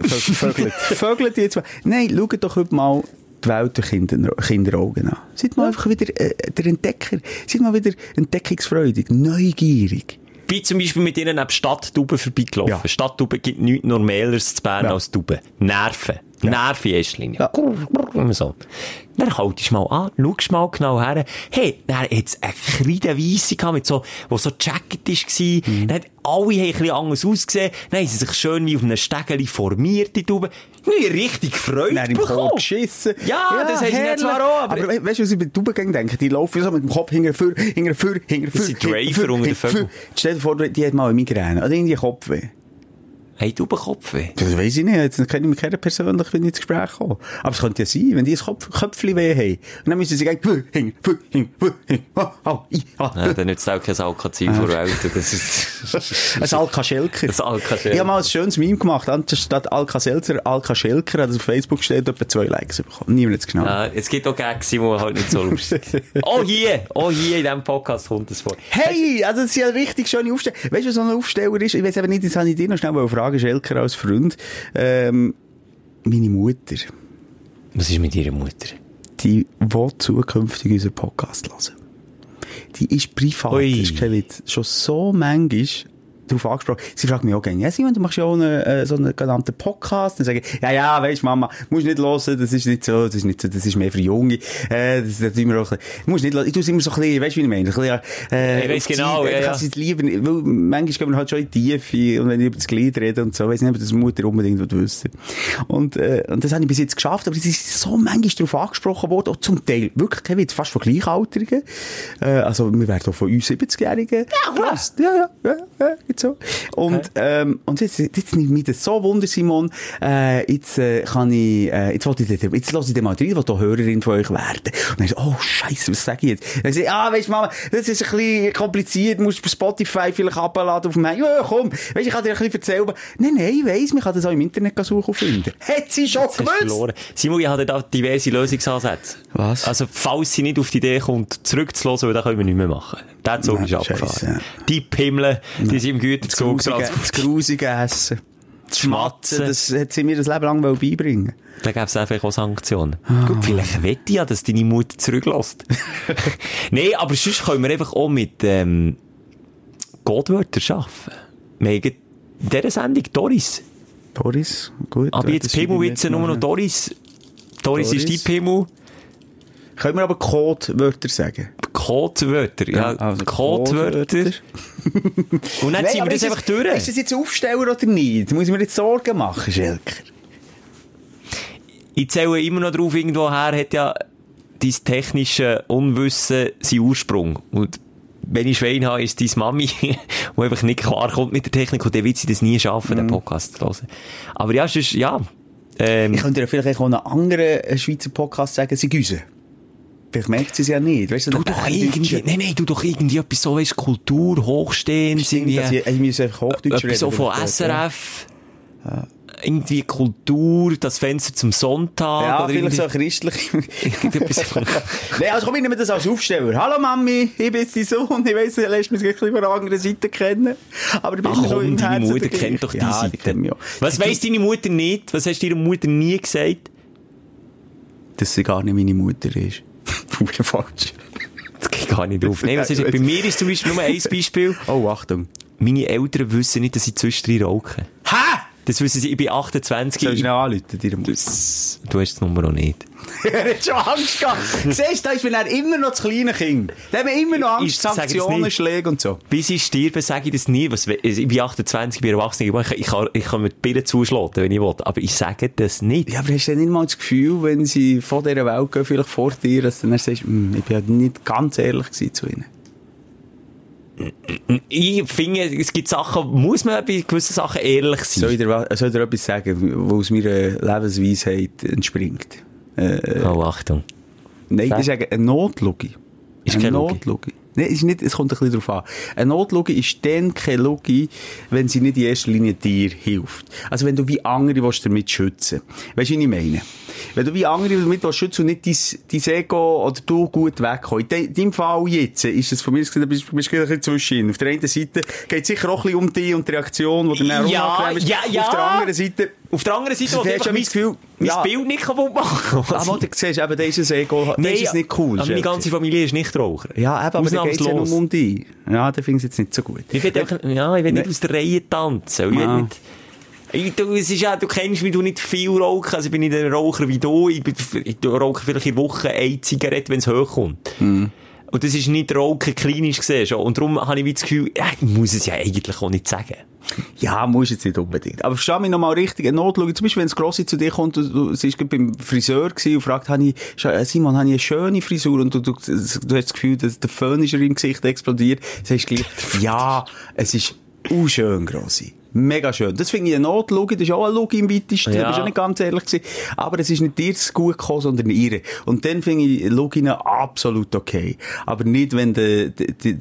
Vögel- Vögelt. Vögelt jetzt mal. Nein, schaut doch heute mal die Welt Kinder, Kinderaugen an. Seid mal einfach wieder äh, der Entdecker. Seid mal wieder entdeckungsfreudig, neugierig. Bin zum Beispiel mit ihnen neben Stadttauben vorbeigelaufen. Ja. Stadttauben gibt nichts Normaleres zu Bern Ja. als Tauben. Nerven. Nerven in erster Linie. Ja. Immer so. Dann haltest du mal an, schaust mal genau her. Hey, dann hat es eine Kreidenweisse gehabt, mit so, wo so Jacket war. Mhm. Dann hat alle haben ein bisschen anders ausgesehen. Dann haben sie sich schön wie auf einem Stegeli formiert, die Tauben. Ich hab richtig Freude Dann im. Kopf geschissen. Ja, das haben sie herrlich. nicht zwar auch, aber- we- weißt du, was ich bei den Tauben denke? Die laufen so mit dem Kopf hinter für, hinter für, hinter für. Das sind Draver unter den. Stell dir vor, die hat mal eine Migräne. Oder irgendwie Kopfweh. Hey, Taubenkopfweh. Das weiss ich nicht. Jetzt kenne ich mich keine persönlich, wenn ich ins Gespräch komme. Aber es könnte ja sein, wenn die ein Kopf, Köpfchen weh haben. Und dann müssen sie gehen, für, hing, für, hing, für, hing, ah, ah, i, ah. Ja, dann nützt auch kein Alkazin vor Eltern. Das ist... Ein Alka-Schelker. Ein Alka-Schelker. Ich habe mal ein schönes Meme gemacht. Anstatt Alka-Seltzer, Alka-Schelker hat es auf Facebook steht, etwa zwei Likes bekommen. Niemand hat es genommen. Ja, es gibt auch Gags, die halt nicht so lustig. Oh, hier! Oh, hier in diesem Podcast kommt es vor. Hey, also das ist ja richtig schöne Aufstellung. Weißt du, was so ein Aufsteller ist? Ich weiß eben nicht, das habe ich dir noch schnell mal fragen, Schelker als Freund. Ähm, meine Mutter, Was ist mit ihrer Mutter? die will zukünftig unseren Podcast hören. Die ist privat, Ui. ist kein Witz, schon so manchmal darauf angesprochen. Sie fragt mich auch gerne, ja, Simon, du machst ja auch einen, äh, so einen genannten Podcast. Dann sage ich, ja, ja, weisst Mama, musst nicht hören, das ist nicht so, das ist nicht so, das ist mehr für Junge. Äh, das, das tun wir auch ein bisschen, musst nicht hören. Ich tue es immer so ein bisschen, weißt du, wie ich meine? Ein bisschen, äh, Ich weiss die genau, Seite. ja, Ich kann es lieber, weil manchmal gehen wir halt schon in die Tiefe und wenn ich über das Glied rede und so, weiss nicht, ob das Mutter unbedingt wissen. Und, äh, und das habe ich bis jetzt geschafft, aber es ist so manchmal darauf angesprochen worden, auch zum Teil, wirklich, kein Witz, fast von Gleichaltrigen. Äh, also, wir werden auch von uns 70-Jährigen ja, Ja, ja, ja, ja. Und so. Und, ähm, und jetzt, jetzt nimmt mich das so Wunder, Simon, äh, jetzt, äh, kann ich, äh, jetzt wollte ich, dir- jetzt lasse ich dir mal rein, wo du Hörerin von euch werden. Und dann so, oh, Scheiße, was sag ich jetzt? Dann sag ich, ah, weisst du, Mama, das ist ein bisschen kompliziert, musst du Spotify vielleicht abladen auf dem Handy. Ja, komm, weisst du, ich kann dir ein bisschen erzählen. Nein, nein, ich weiss, man kann das auch im Internet suchen und finden. Hat sie schon du gewusst? Simon, ich habe da diverse Lösungsansätze. Was? Also, falls sie nicht auf die Idee kommt, zurückzulassen, weil dann können wir nicht mehr machen. Der Zug ist abgefahren. Die Pimmel, die sind im Güterzug das grusige Essen. Das Schmatzen, das hat sie mir das Leben lang beibringen. Da gäbe es einfach auch Sanktionen. Gut, vielleicht wette ich ja, dass deine Mutter zurücklässt. Nein, aber sonst können wir einfach auch mit ähm, Codewörtern arbeiten. Wir haben in dieser Sendung Doris. Doris, gut. Aber jetzt Pimmelwitze nur noch Doris. Doris ist die Doris. Pimmel. Können wir aber Codewörter sagen? Codewörter, ja. also Codewörter. Und dann ziehen wir das einfach durch. Ist das jetzt Aufsteller oder nicht? Muss ich mir jetzt Sorgen machen, Schelker? Ich zähle immer noch drauf, irgendwo her hat ja dein technische Unwissen seinen Ursprung. Und wenn ich Schwein habe, ist deine Mami, die einfach nicht klarkommt mit der Technik, und dann wird sie das nie schaffen, den Podcast zu hören. Aber ja, sonst, ja. Ähm, Ich könnte dir vielleicht auch einen anderen Schweizer Podcast sagen, sie güsen. Vielleicht merkt sie es ja nicht. Weißt du, du doch irgendwie, nein, nein, du doch irgendwie etwas so, weißt, Kultur, Hochstehend, Stimmt, dass ich, ich muss einfach Hochdeutsch etwas so von dort, ja. SRF. Irgendwie Kultur, das Fenster zum Sonntag. Ja, oder vielleicht so irgendwie- christlich. Nein, also komm, ich nehme das als Aufsteller. Hallo Mami, ich bin dein Sohn. Ich weiss, du lässt mich ein bisschen von der anderen Seite kennen. Aber du bist Ach komm, deine Herzen Mutter kennt doch die ja, Seite. Die. Was Die- weiss deine Mutter nicht? Was hast du ihrer Mutter nie gesagt? Dass sie gar nicht meine Mutter ist. Verdammt falsch. Das geht gar nicht auf. Nein, was ist, bei mir ist zum Beispiel nur ein Beispiel. Oh, Achtung. Meine Eltern wissen nicht, dass ich zwischendrin rauche. Hä? Das wissen sie, ich bin 28. Soll ich Ich, schnell anrufen, Mutter? das, du hast das Nummer auch nicht. er hat schon Angst gehabt. Siehst du, da ist er immer noch das kleine Kind. Da haben wir immer noch Ich Angst, jetzt Sanktionen. Schläge und so. Bis ich sterbe, sage ich das nie. Was, ich bin 28, ich bin erwachsen. Ich, ich, kann, ich kann mit die Birne zuschlagen, wenn ich will. Aber ich sage das nicht. Ja, aber hast du denn nicht mal das Gefühl, wenn sie von dieser Welt gehen, vielleicht vor dir, dass du dann sagst, «Hm, ich bin ja nicht ganz ehrlich zu ihnen. Ich finde, es gibt Sachen, muss man bei gewissen Sachen ehrlich sein. Soll ich dir, soll ich dir etwas sagen, was aus meiner Lebensweisheit entspringt? Äh, Oh, Achtung. Nein, Sag. ich sage, eine Notlogik. Ist eine. Notlogik. Nein, ist nicht, es kommt ein bisschen drauf an. Eine Notlogik ist dann keine Logik, wenn sie nicht in erster Linie dir hilft. Also wenn du wie andere willst, damit schützen. Weißt du, wie ich meine? Wenn du wie andere damit willst schützen und nicht dein, dein Ego oder du gut wegkommen. In de- deinem Fall jetzt ist es von mir gesehen, du bist, bist ein bisschen zwischen. Auf der einen Seite geht es sicher auch ein bisschen um dich und die Reaktion, die dann Ja, ja, ja. Auf der anderen Seite, Auf der anderen Seite will ich mein, das Gefühl, mein ja. Bild nicht kaputt machen. ah, wo du siehst, eben, da ist das Ego, da ist es nicht cool. Aber meine ganze Familie ist nicht Raucher. Ja, eben, aber da geht's ja nur um dich. Ja, da finde ich es jetzt nicht so gut. Ich will, ja, ich will nicht Nee. aus der Reihe tanzen. Ich Ah. nicht, ich, du, es ist ja, du kennst mich, du nicht viel rauchen. Also ich bin nicht ein Raucher wie du. Ich, bin, ich rauche vielleicht in der Woche eine Zigarette, wenn es hochkommt. Mhm. Und das ist nicht Rauchen klinisch gesehen schon. Und darum habe ich das Gefühl, ja, ich muss es ja eigentlich auch nicht sagen. Ja, muss jetzt nicht unbedingt. Aber versteh mich nochmal richtig, eine Notlogik. Zum Beispiel, wenn das Grossi zu dir kommt, und du, sie ist beim Friseur gewesen und fragt, habe ich, äh, Simon, habe ich eine schöne Frisur? Und du, du, du hast das Gefühl, dass der Föhn ist im Gesicht explodiert. Sagst du gleich, ja, es ist unschön, Grossi. Mega schön. Das finde ich eine Notlogik. Das ist auch eine Logik im weitesten. Ja. Da bist du auch nicht ganz ehrlich gewesen. Aber es ist nicht dir zu gut gekommen, sondern ihr. Und dann finde ich Loginen absolut okay. Aber nicht, wenn de, de, de,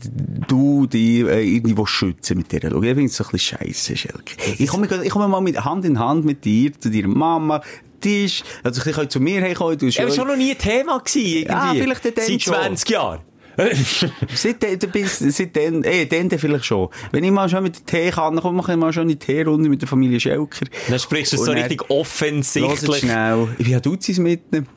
du die äh, irgendwie schützen mit dieser Logik. Ich finde es so ein bisschen scheisse, Schelke. Ich komme, ich komme mal mit Hand in Hand mit dir zu deiner Mama. Tisch, also ich kann zu mir herkommen, aber schön- schon noch nie ein Thema gewesen, irgendwie. Ja, vielleicht dann Seit schon. 20 Jahren. Seitdem, seitdem, eh, dann vielleicht schon. Wenn ich mal schon mit der Teekanne komme, mache ich mal schon eine Teerunde mit der Familie Schelker. Dann sprichst du es so richtig offensichtlich. schnell. Ich bin ja Duzis mit ihnen.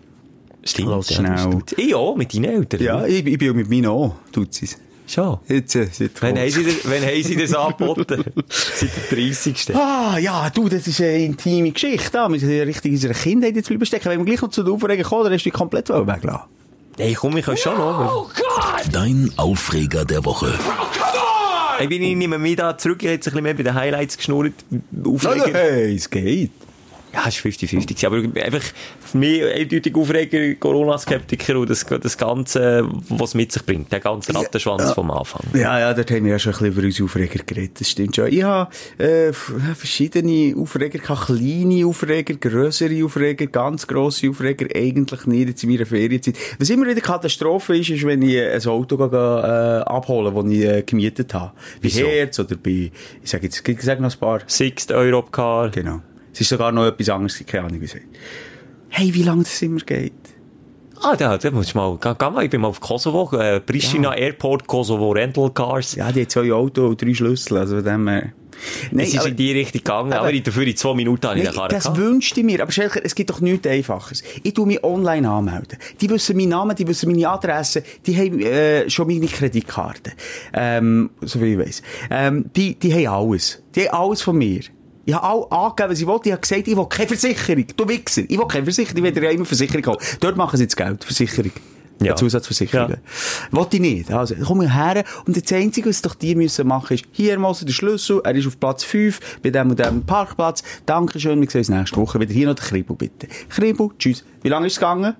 Stimmt, ja, schnell. das. Ich auch, mit deinen Eltern. Ja, ich, ich bin auch mit meinen auch Duzis. Schon. Jetzt, äh, seit Wann haben sie dir, wann haben sie das angeboten? Seit der 30. Ah, ja, du, das ist eine intime Geschichte. Da. Wir sind ja richtig in unserer Kindheit jetzt bleiben stecken. Wenn wir gleich noch zu der Aufregung kommen, dann hast du dich komplett weglassen. Hey, komm, ich kann schon noch. Dein Aufreger der Woche. Ich bin ich nehme mich da zurück, ich habe jetzt ein bisschen mehr bei den Highlights geschnurrt. Oh, Aufreger. hey, es geht. Ja, es war 50-50. gewesen. Aber einfach für mich eindeutig Aufreger, Corona-Skeptiker und das, das Ganze, was es mit sich bringt. Der ganze Rattenschwanz vom Anfang. Ja, ja, dort haben wir ja schon ein bisschen über unsere Aufreger geredet, das stimmt schon. Ich habe äh, verschiedene Aufreger gehabt, kleine Aufreger, grössere Aufreger, ganz grosse Aufreger, eigentlich nicht jetzt in meiner Ferienzeit. Was immer wieder Katastrophe ist, ist, wenn ich ein Auto gehe, äh, abholen das ich äh, gemietet habe. Bei Wieso? Herz oder bei, ich sage jetzt, ich sage noch ein paar. Sixt Europcar. Genau. Es ist sogar noch etwas anderes, keine Ahnung, wie es. Hey, wie lange das immer geht? Ah, da, da musst du mal, geh, mal, ich bin mal auf Kosovo, äh, Pristina Airport, Kosovo Rental Cars. Ja, die hat zwei Autos und drei Schlüssel, also von dem. Nein, es ist aber- in die Richtung gegangen, aber, aber- ich dafür in zwei Minuten habe ich Nein, das gehabt. wünschte ich mir. Aber Schelker, es gibt doch nichts Einfaches. Ich tu mich online anmelden. Die wissen meinen Namen, die wissen meine Adresse, die haben äh, schon meine Kreditkarte. Ähm, so wie ich weiss. Ähm, die, die haben alles. Die haben alles von mir. Ich habe auch angegeben, was ich wollte. Ich habe gesagt, ich will keine Versicherung. Du Wichser. Ich will keine Versicherung. Ich will ja immer Versicherung haben. Dort machen sie jetzt Geld. Versicherung. Ja. Ja. Zusatzversicherungen. Wollte ich nicht. Also, komm her. Und das Einzige, was doch die müssen machen, ist, hier mal der Schlüssel. Er ist auf Platz 5, bei dem und dem Parkplatz. Dankeschön. Wir sehen uns nächste Woche wieder. Hier noch der Kribu, bitte. Kribu, tschüss. Wie lange ist es gegangen?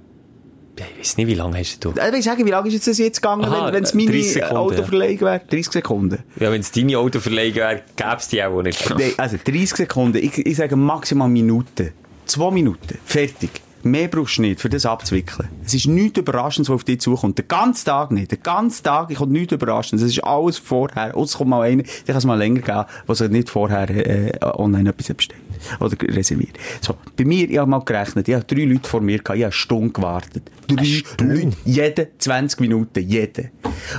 Ich weiß nicht, wie lange hast du? Äh, Ich will sagen, wie lange ist es jetzt gegangen, Aha, wenn es 30 meine Autoverleihung wäre? 30 Sekunden. Ja, wenn es deine Autoverleihung wäre, gäbe es die auch nicht. Nein, also 30 Sekunden. Ich, ich sage maximal Minuten. Zwei Minuten. Fertig. Mehr brauchst du nicht, für das abzuwickeln. Es ist nichts Überraschendes, was auf dich zukommt. Den ganzen Tag nicht. Den ganzen Tag kommt nichts Überraschendes. Es ist alles vorher. Und es kommt mal einer, der kann es mal länger geben, was er nicht vorher äh, online etwas bestellt. Oder reserviert. So, bei mir, ich habe mal gerechnet, ich habe drei Leute vor mir gehabt, ich habe eine Stunde gewartet. Drei Leute. Jede 20 Minuten. Jede.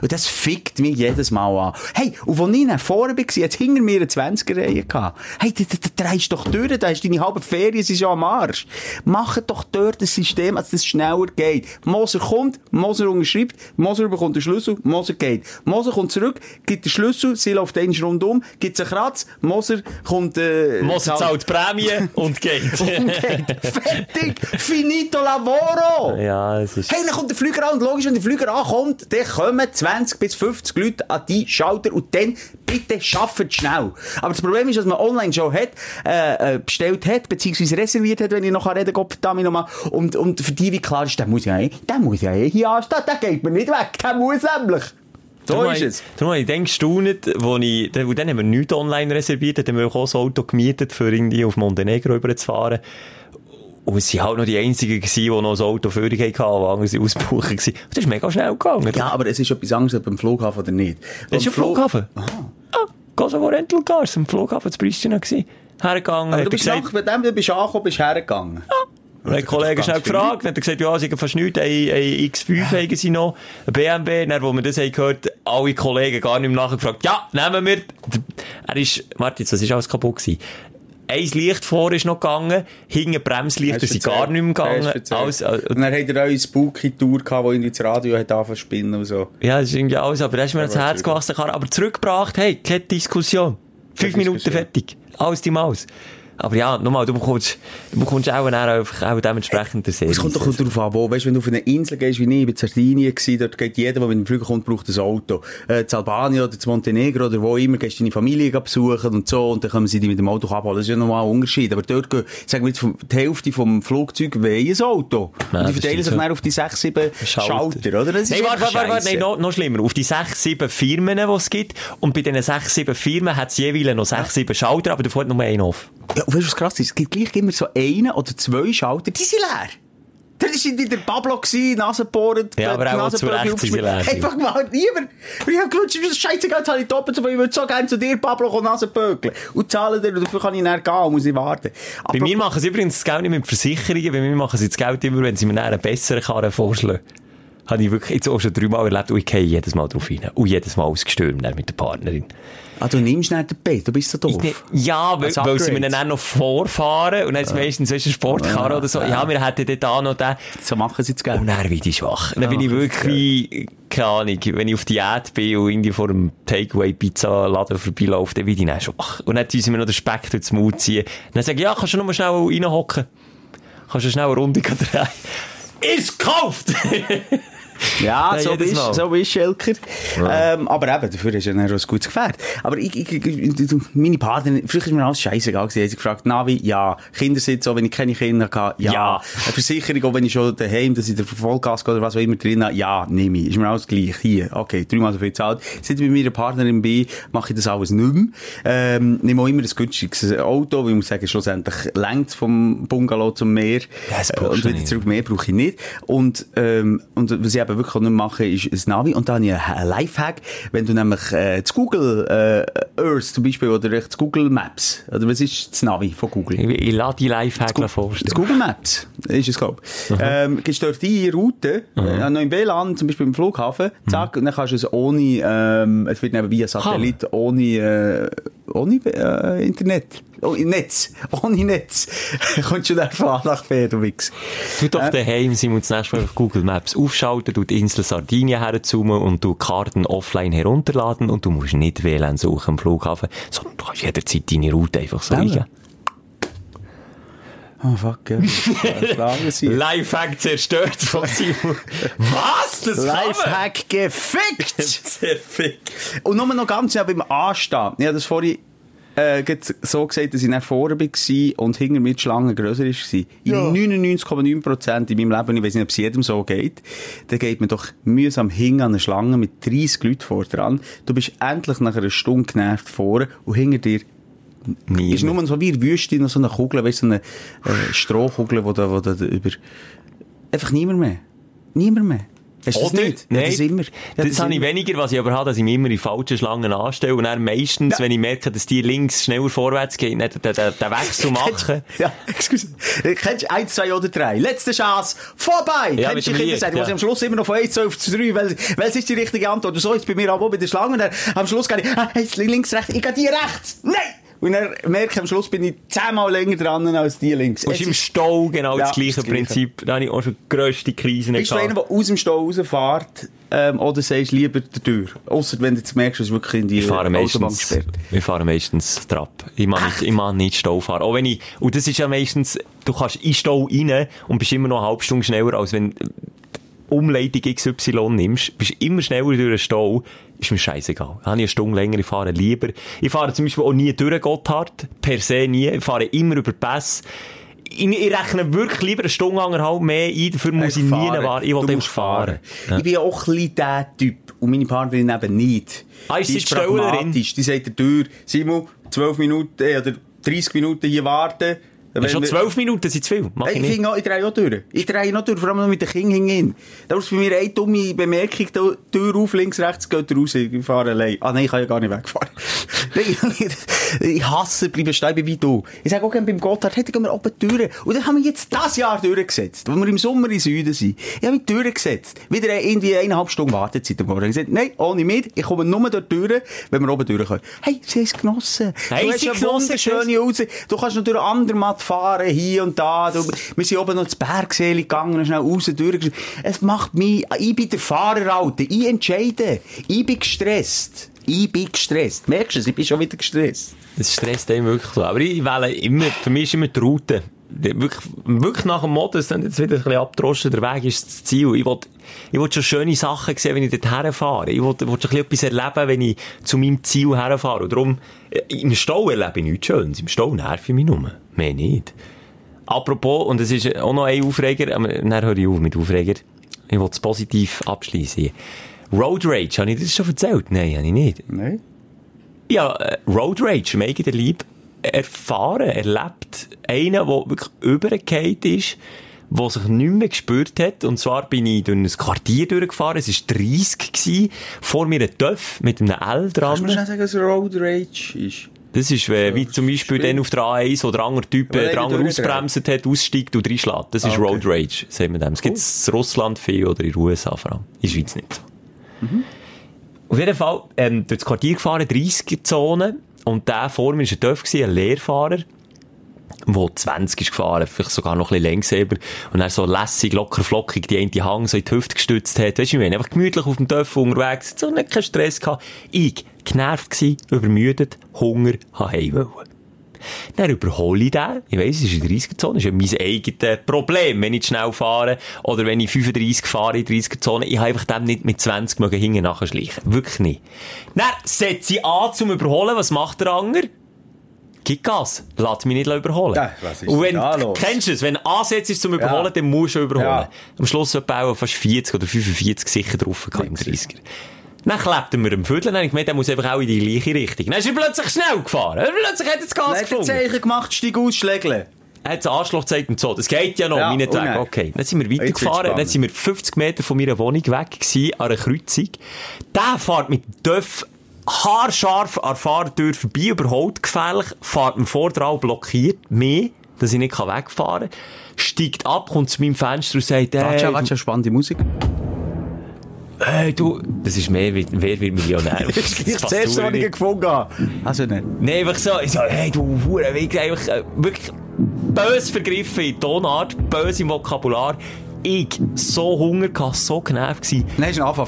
Und das fickt mich jedes Mal an. Hey, und als ich dann vorne war, jetzt hinter mir eine 20er-Reihe gehabt. Hey, da, drehst doch durch, da hast deine halbe Ferien, sie ist ja am Arsch. Mach doch dort ein System, dass das schneller geht. Moser kommt, Moser unterschreibt, Moser bekommt den Schlüssel, Moser geht. Moser kommt zurück, gibt den Schlüssel, sie läuft einmal rundum, gibt einen Kratz, Moser kommt, äh, Moser zahlt Prämie und geht. und geht. Fertig! Finito lavoro! ja, es ist... Hey, dann kommt der Flüger an und logisch, wenn der Flüger ankommt, dann kommen 20 bis 50 Leute an die Schalter und dann bitte schafft schnell. Aber das Problem ist, dass man online schon hat, äh, äh, bestellt hat, beziehungsweise reserviert hat, wenn ich noch reden kann, verdammt nochmal. Und, und für die wie klar ist, der muss ja eh, der muss ja eh hier anstehen, der geht mir nicht weg, der muss nämlich. So Darum ist es. Darum habe ich dann gestaunt, wo ich, dann, haben wir nichts online reserviert, dann haben wir auch das Auto gemietet, für irgendwie auf Montenegro rüberzufahren. Und es waren halt noch die einzigen, gewesen, die noch ein Auto dich hatten, die waren ausgebucht. gewesen. Und das ist mega schnell gegangen. Ja, aber es ist etwas anderes ob beim Flughafen oder nicht. das ist ein Flug- Flughafen. Ah, Kosovo Rental Cars, am Flughafen zu Pristina gewesen. Hergegangen, Aber du bist gesagt, nach, bei dem, du bist angekommen, bist hergegangen. Und ein Kollege ganz schnell viel gefragt, dann hat er gesagt, ja, sie haben fast nichts, ein, ein X5 haben sie noch, ein BMW, dann, wo wir das haben gehört, alle Kollegen gar nicht mehr nachgefragt, ja, nehmen wir, er ist, jetzt, was ist alles kaputt gewesen? Ein Licht vor ist noch gegangen, hinten Bremslichter sind gar nicht mehr gegangen, alles, äh, und dann habt ihr eure Spooky-Tour gehabt, wo irgendwie das Radio hat angefangen spinnen und so. ja, das ist irgendwie alles, aber das ist mir ans Herz gewachsen, aber zurückgebracht, hey, keine Diskussion. Fünf Minuten fertig. Alles die Maus. Aber ja, nochmal, du bekommst, du bekommst auch, auch dementsprechend der Serie. Es kommt doch darauf an, wo, weißt, wenn du auf eine Insel gehst, wie ich, ich bin in Sardinien gewesen, dort geht jeder, der mit dem Flüger kommt, braucht ein Auto. Äh, Albanien oder Montenegro oder wo immer, gehst du deine Familie besuchen und so, und dann können sie dich mit dem Auto abholen. Das ist ja nochmal ein Unterschied. Aber dort gehen, sagen wir jetzt, die Hälfte vom Flugzeug weh ein Auto. Und die verteilen sich so. dann auf die sechs, sieben Schalter, oder? Das ist Nein, warte, warte, warte, nein, noch, noch schlimmer. Auf die sechs, sieben Firmen, die es gibt. Und bei diesen sechs, sieben Firmen hat es jeweils noch sechs, sieben Schalter, aber davor hat nur einen off. Ja, und weißt du, was krass ist? Es gibt gleich immer so einen oder zwei Schalter, die sind leer. Das war wieder Pablo, gewesen, Nase bohren, Ja, aber auch zu Recht sind sie leer. Einfach mal, niemand. Und ich hab gewünscht, das scheißegal, habe ich doppelt, aber ich würde so gerne zu dir, Pablo, kommen Nasenböckeln. Und zahlen dir, und dafür kann ich näher gehen, und muss ich warten. Bei mir machen sie übrigens das Geld nicht mit Versicherungen, bei mir machen sie das Geld immer, wenn sie mir einen besseren Karren vorschlagen. Habe ich wirklich jetzt auch schon dreimal erlebt und ich gehe jedes Mal drauf rein. Und jedes Mal ausgestürmt mit der Partnerin. Ah, du nimmst nicht den Bett, du bist so doof. Ne- Ja, weil, Als weil sie mir dann auch noch vorfahren und dann ist es meistens du, ein Sportkarren oder so. Ja, wir hätten dort auch noch den. So machen sie jetzt Geld. Und dann bin ich schwach. Dann bin Ach, ich wirklich keine Ahnung, wenn ich auf Diät bin und irgendwie vor einem Takeaway-Pizza-Laden vorbeilaufe, dann bin ich dann schwach. Und dann tun sie mir noch den Speck durchs Maul ziehen. Und dann sage ich, ja, kannst du noch mal schnell reinhocken? Kannst du schnell eine Runde drehen? Ist gekauft! Ja, Ja, so bist, so bist Schelker. Ähm, aber eben, dafür ist ja dann auch ein gutes Gefährt. Aber ich, ich, meine Partnerin, früher ist mir alles scheißegal gewesen. Sie gefragt, Navi, ja. Kindersitz, auch wenn ich keine Kinder hatte, ja. Ja. Eine Versicherung, auch wenn ich schon daheim, dass ich der Vollgas oder was auch immer drin habe, ja, nehme ich. Ist mir alles gleich. Hier, okay, dreimal so viel zahlt. Seit ich mit meiner Partnerin bin, mache ich das alles nicht mehr. Ähm, nehme auch immer ein günstiges Auto, weil ich muss sagen, schlussendlich längt vom Bungalow zum Meer. Ja, das Äh, und du wieder zurück mehr brauche ich nicht. Und, ähm, und was ich eben wirklich auch nicht mache, ist ein Navi. Und da habe ich einen Lifehack. Wenn du nämlich, äh, zu Google, äh, Earth zum Beispiel, oder zu Google Maps, oder was ist das Navi von Google? Ich, ich lasse die Lifehack Das vorstellen. Google Maps ist es, glaube ich. Ähm, gibst dort die Route, äh, noch im WLAN, zum Beispiel im Flughafen, zack, und dann kannst du es ohne, ähm, es wird eben via Satellit, ohne, äh, ohne äh, Internet. Oh, Netz. Ohne Netz. Kommst du dann von A nach B, du Wichs. Tu doch daheim, Simon, das nächste Mal auf Google Maps aufschalten, du die Insel Sardinien herzoomen und du Karten offline herunterladen und du musst nicht WLAN suchen am Flughafen, sondern du kannst jederzeit deine Route einfach so eingeben. Oh, fuck, ja. Lifehack zerstört von Simon. Was? Das Lifehack gefickt! Zerfickt. Und nur noch ganz schnell beim Anstehen. Ich habe das vorhin äh, so gesagt, dass ich nach vorne war und hinter mir die Schlange grösser war. In 99,9% in meinem Leben, ich weiß nicht, ob es jedem so geht, dann geht man doch mühsam hinten an eine Schlange mit 30 Leuten vor dran. Du bist endlich nach einer Stunde genervt vorne und hinter dir Nie. ist nur so wie in Wüste noch so eine Kugel, weißt so eine äh, Strohkugel, wo da, wo da über... Einfach niemand mehr. Niemand mehr. Hast du das Oder? nicht? Ja, Nein, das immer. Ja, das, habe ich weniger, was ich aber habe, dass ich mich immer in falschen Schlangen anstelle und dann meistens, wenn ich merke, dass die links schneller vorwärts gehen, den, den, den Wechsel machen. Ja, excuse. Kennst du eins, zwei oder drei? Letzte Chance, vorbei! Ja, Kennst du die Kinderseite, wo ja. sie am Schluss immer noch von 1 auf 3, weil, weil ist die richtige Antwort. Und so ist bei mir auch bei der Schlange. Und dann, am Schluss gehe ich, ah, links, rechts, ich gehe die rechts. Nein! Und dann merke ich, am Schluss bin ich zehnmal länger dran als die links. Und im Stau genau Ja, das gleiche das Gleiche. Prinzip. Da habe ich auch schon grösste Krisen Bist du einer, gehabt. der aus dem Stau rausfährt, ähm, oder sagst lieber der Tür? Ausser wenn du jetzt merkst, dass es wirklich in die Autobahn gesperrt. ich fahre meistens Trab. Ich mag nicht, ich mag nicht Stau fahren. Auch wenn ich, und das ist ja meistens, du kannst in Stau rein und bist immer noch eine halbe Stunde schneller, als wenn Umleitung XY nimmst, bist immer schneller durch den Stau, ist mir scheißegal. Habe ich eine Stunde länger, ich fahre lieber. Ich fahre zum Beispiel auch nie durch Gotthard, per se nie. Ich fahre immer über Pass. Ich, ich rechne wirklich lieber eine Stunde anderthalb mehr ein, dafür muss ich nie fahren. warten. Ich Du will einfach musst fahren. Ja. Ich bin auch ein bisschen der Typ. Und meine Partnerin eben nicht. Ah, ist die ist die Stellerin? pragmatisch. Die sagt der Tür, Simon, 12 Minuten äh, oder 30 Minuten hier warten. Ja, schon werden wir- zwölf Minuten sind zu viel. Mach ich ich, auch, ich drehe auch durch. Ich drehe noch durch, vor allem noch mit den Kindern hinten. Da ist bei mir eine dumme Bemerkung, da, Tür auf, links, rechts, geht raus, ich fahre allein. Ah nein, ich kann ja gar nicht wegfahren. Ich hasse, bleiben stehen, wie du. Ich sage auch gerne beim Gotthard, da gehen wir oben durch. Und dann haben wir jetzt das Jahr durchgesetzt, wo wir im Sommer in Süden sind. Ich habe mich durchgesetzt. Wieder irgendwie eineinhalb Stunden Wartezeit am Morgen. Ich gesagt, nein, ohne mich, ich komme nur dort durch, wenn wir oben durch können. Hey, sie haben es genossen. Hey, du hast genossen, wunderschöne Raus. Du kannst durch Andermatt fahren, hier und da. Wir sind oben noch ins Bergsee gegangen, schnell raus, durch. Es macht mich, ich bin der Fahrer, Alter. Ich entscheide. Ich bin gestresst. Ich bin gestresst. Merkst du es? Ich bin schon wieder gestresst. Das stresst einen wirklich so. Aber ich wähle immer, für mich ist immer die Route. Wirklich, wirklich nach dem Motto, es jetzt wieder ein bisschen abdroschen, der Weg ist das Ziel. Ich will, ich will schon schöne Sachen sehen, wenn ich dort herfahre. Ich will, will schon ein bisschen etwas erleben, wenn ich zu meinem Ziel herfahre. Und darum, äh, im Stau erlebe ich nichts Schönes. Im Stau nerv ich mich nur. Mehr nicht. Apropos, und es ist auch noch ein Aufreger, aber dann höre ich auf mit Aufreger. Ich will es positiv abschließen. Road Rage, habe ich das schon erzählt? Nein, habe ich nicht. Nein. Ja, äh, Road Rage, im eigenen Leib erfahren, erlebt. Einen, der wirklich übergekehrt ist, der sich nicht mehr gespürt hat. Und zwar bin ich durch ein Quartier durchgefahren, es war 30 gewesen, vor mir ein Töff mit einem L Kannst du mir dran. schnell sagen, was Road Rage ist? Das ist, äh, wie zum Beispiel Schwierig. dann auf der A1, wo der andere Typ, äh, der der andere durchdreht. ausbremst hat, aussteigt und reinschlägt. Das ist Ah, okay. Road Rage, sagen wir dem. Es gibt es in Russland viel oder in den USA vor allem. In der Schweiz nicht so. Mhm. Auf jeden Fall, ähm, durch das Quartier gefahren, 30er-Zone. Und der vor mir war ein gewesen, ein Lehrfahrer. wo 20 ist gefahren, vielleicht sogar noch ein bisschen längsamer. Und er so lässig, locker, flockig die eine Hang so in die Hüfte gestützt hat. Weißt du, ich meine, einfach gemütlich auf dem Töpf unterwegs, so nicht keinen Stress gehabt. Ich, genervt gsi, übermüdet, Hunger, heim wollen. Dann überhole ich den. Ich weiss, es ist in der 30er-Zone. Das ist ja mein eigenes Problem, wenn ich schnell fahre. Oder wenn ich 35 fahre in der 30er-Zone. Ich habe einfach dem nicht mit 20 mögen hinten nachschleichen. Wirklich nicht. Dann setze ich an zum Überholen. Was macht der Anger? Gib Gas. Lass mich nicht überholen. Ja, ist Und wenn, kennst du es? Wenn du ansetzt zum Überholen, Ja. dann musst du überholen. Ja. Am Schluss etwa auch fast 40 oder 45 sicher drauf im 30er. Dann klebt er mir am Viertel, dann habe ich gemeint, er muss einfach auch in die gleiche Richtung. Dann ist er plötzlich schnell gefahren. Plötzlich hat er das Gas gefunden. Zeichen gemacht, steig aus, schlägle. Er hat das Arschloch gezeigt und so. Das geht ja noch, Ja, meine? Tage. Okay. Dann sind wir weitergefahren. Dann sind wir 50 Meter von meiner Wohnung weg gewesen, an einer Kreuzung. Der fährt mit Döff haarscharf an der Fahrtür vorbei, überholt gefährlich, fährt mir vor dran, blockiert mich, dass ich nicht wegfahren kann, steigt ab, kommt zu meinem Fenster und sagt, Warte, hey, warte, schon, spannende Musik. Hey, du, das ist mehr wie, wer wird Millionär? Das ist das passt erste, was ich gefunden habe. Also nicht. Nee, einfach so, ich so, hey, du Hure, wie einfach, äh, wirklich bös vergriffen in Tonart, böse im Vokabular. Ich, so Hunger gehabt, so genervt gewesen. Hast du einen Anfang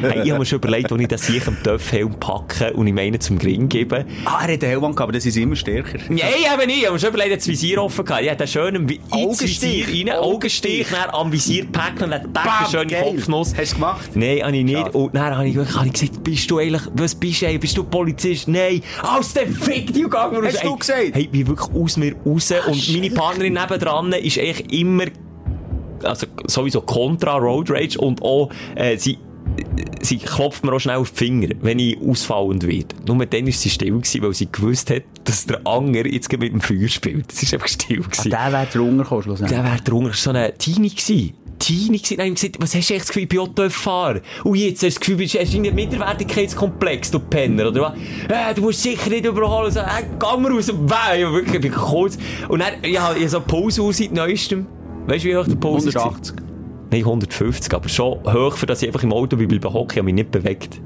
hey, ich habe mir schon überlegt, als ich das sicher im Töpfhelm packe und ihm einen zum Gring gebe. Ah, er hat den Helm gehabt, aber das ist immer stärker. Nein, eben nicht. Ich habe mir schon überlegt, das Visier offen gehabt. Ich hatte schön im Vi- ins Augenstich. Visier rein, Augenstich, dann am Visier packen und dann Bam, Decke schön in geil. Kopfnuss. Hast du gemacht? Nein, habe ich nicht. Schade. Und dann habe ich, habe ich gesagt, bist du eigentlich, was bist du eigentlich? Bist du Polizist? Nein. Aus dem Fick, die gegangen. Hast du gesagt? Hey, wie wirklich aus mir raus. und meine Partnerin nebendran ist eigentlich immer, also sowieso kontra Road Rage und auch, äh, sie, sie klopft mir auch schnell auf die Finger, wenn ich ausfallend werde. Nur dann war sie still gewesen, weil sie gewusst hat, dass der Anger jetzt mit dem Feuer spielt. Sie ist einfach still gewesen. Der wäre drunter gekommen, schlussendlich. Der wäre drunter so eine Teenie gewesen. Teenie gewesen. Ich gesagt, was hast du echt das Gefühl, ich bin Auto fahren? Und jetzt hast du das Gefühl, bist du hast du einen Minderwertigkeitskomplex, du Penner, oder was? Äh, du musst sicher nicht überholen. So, äh, geh mal aus dem Weg. Ja, wirklich, ich bin kurz. Und dann, ja, ich habe so eine Pause aus seit neuestem. Weißt du, wie hoch der ist? 180. Nein, 150, aber schon hoch, für dass ich einfach im Auto bleibe hocken, ich habe mich nicht bewegt.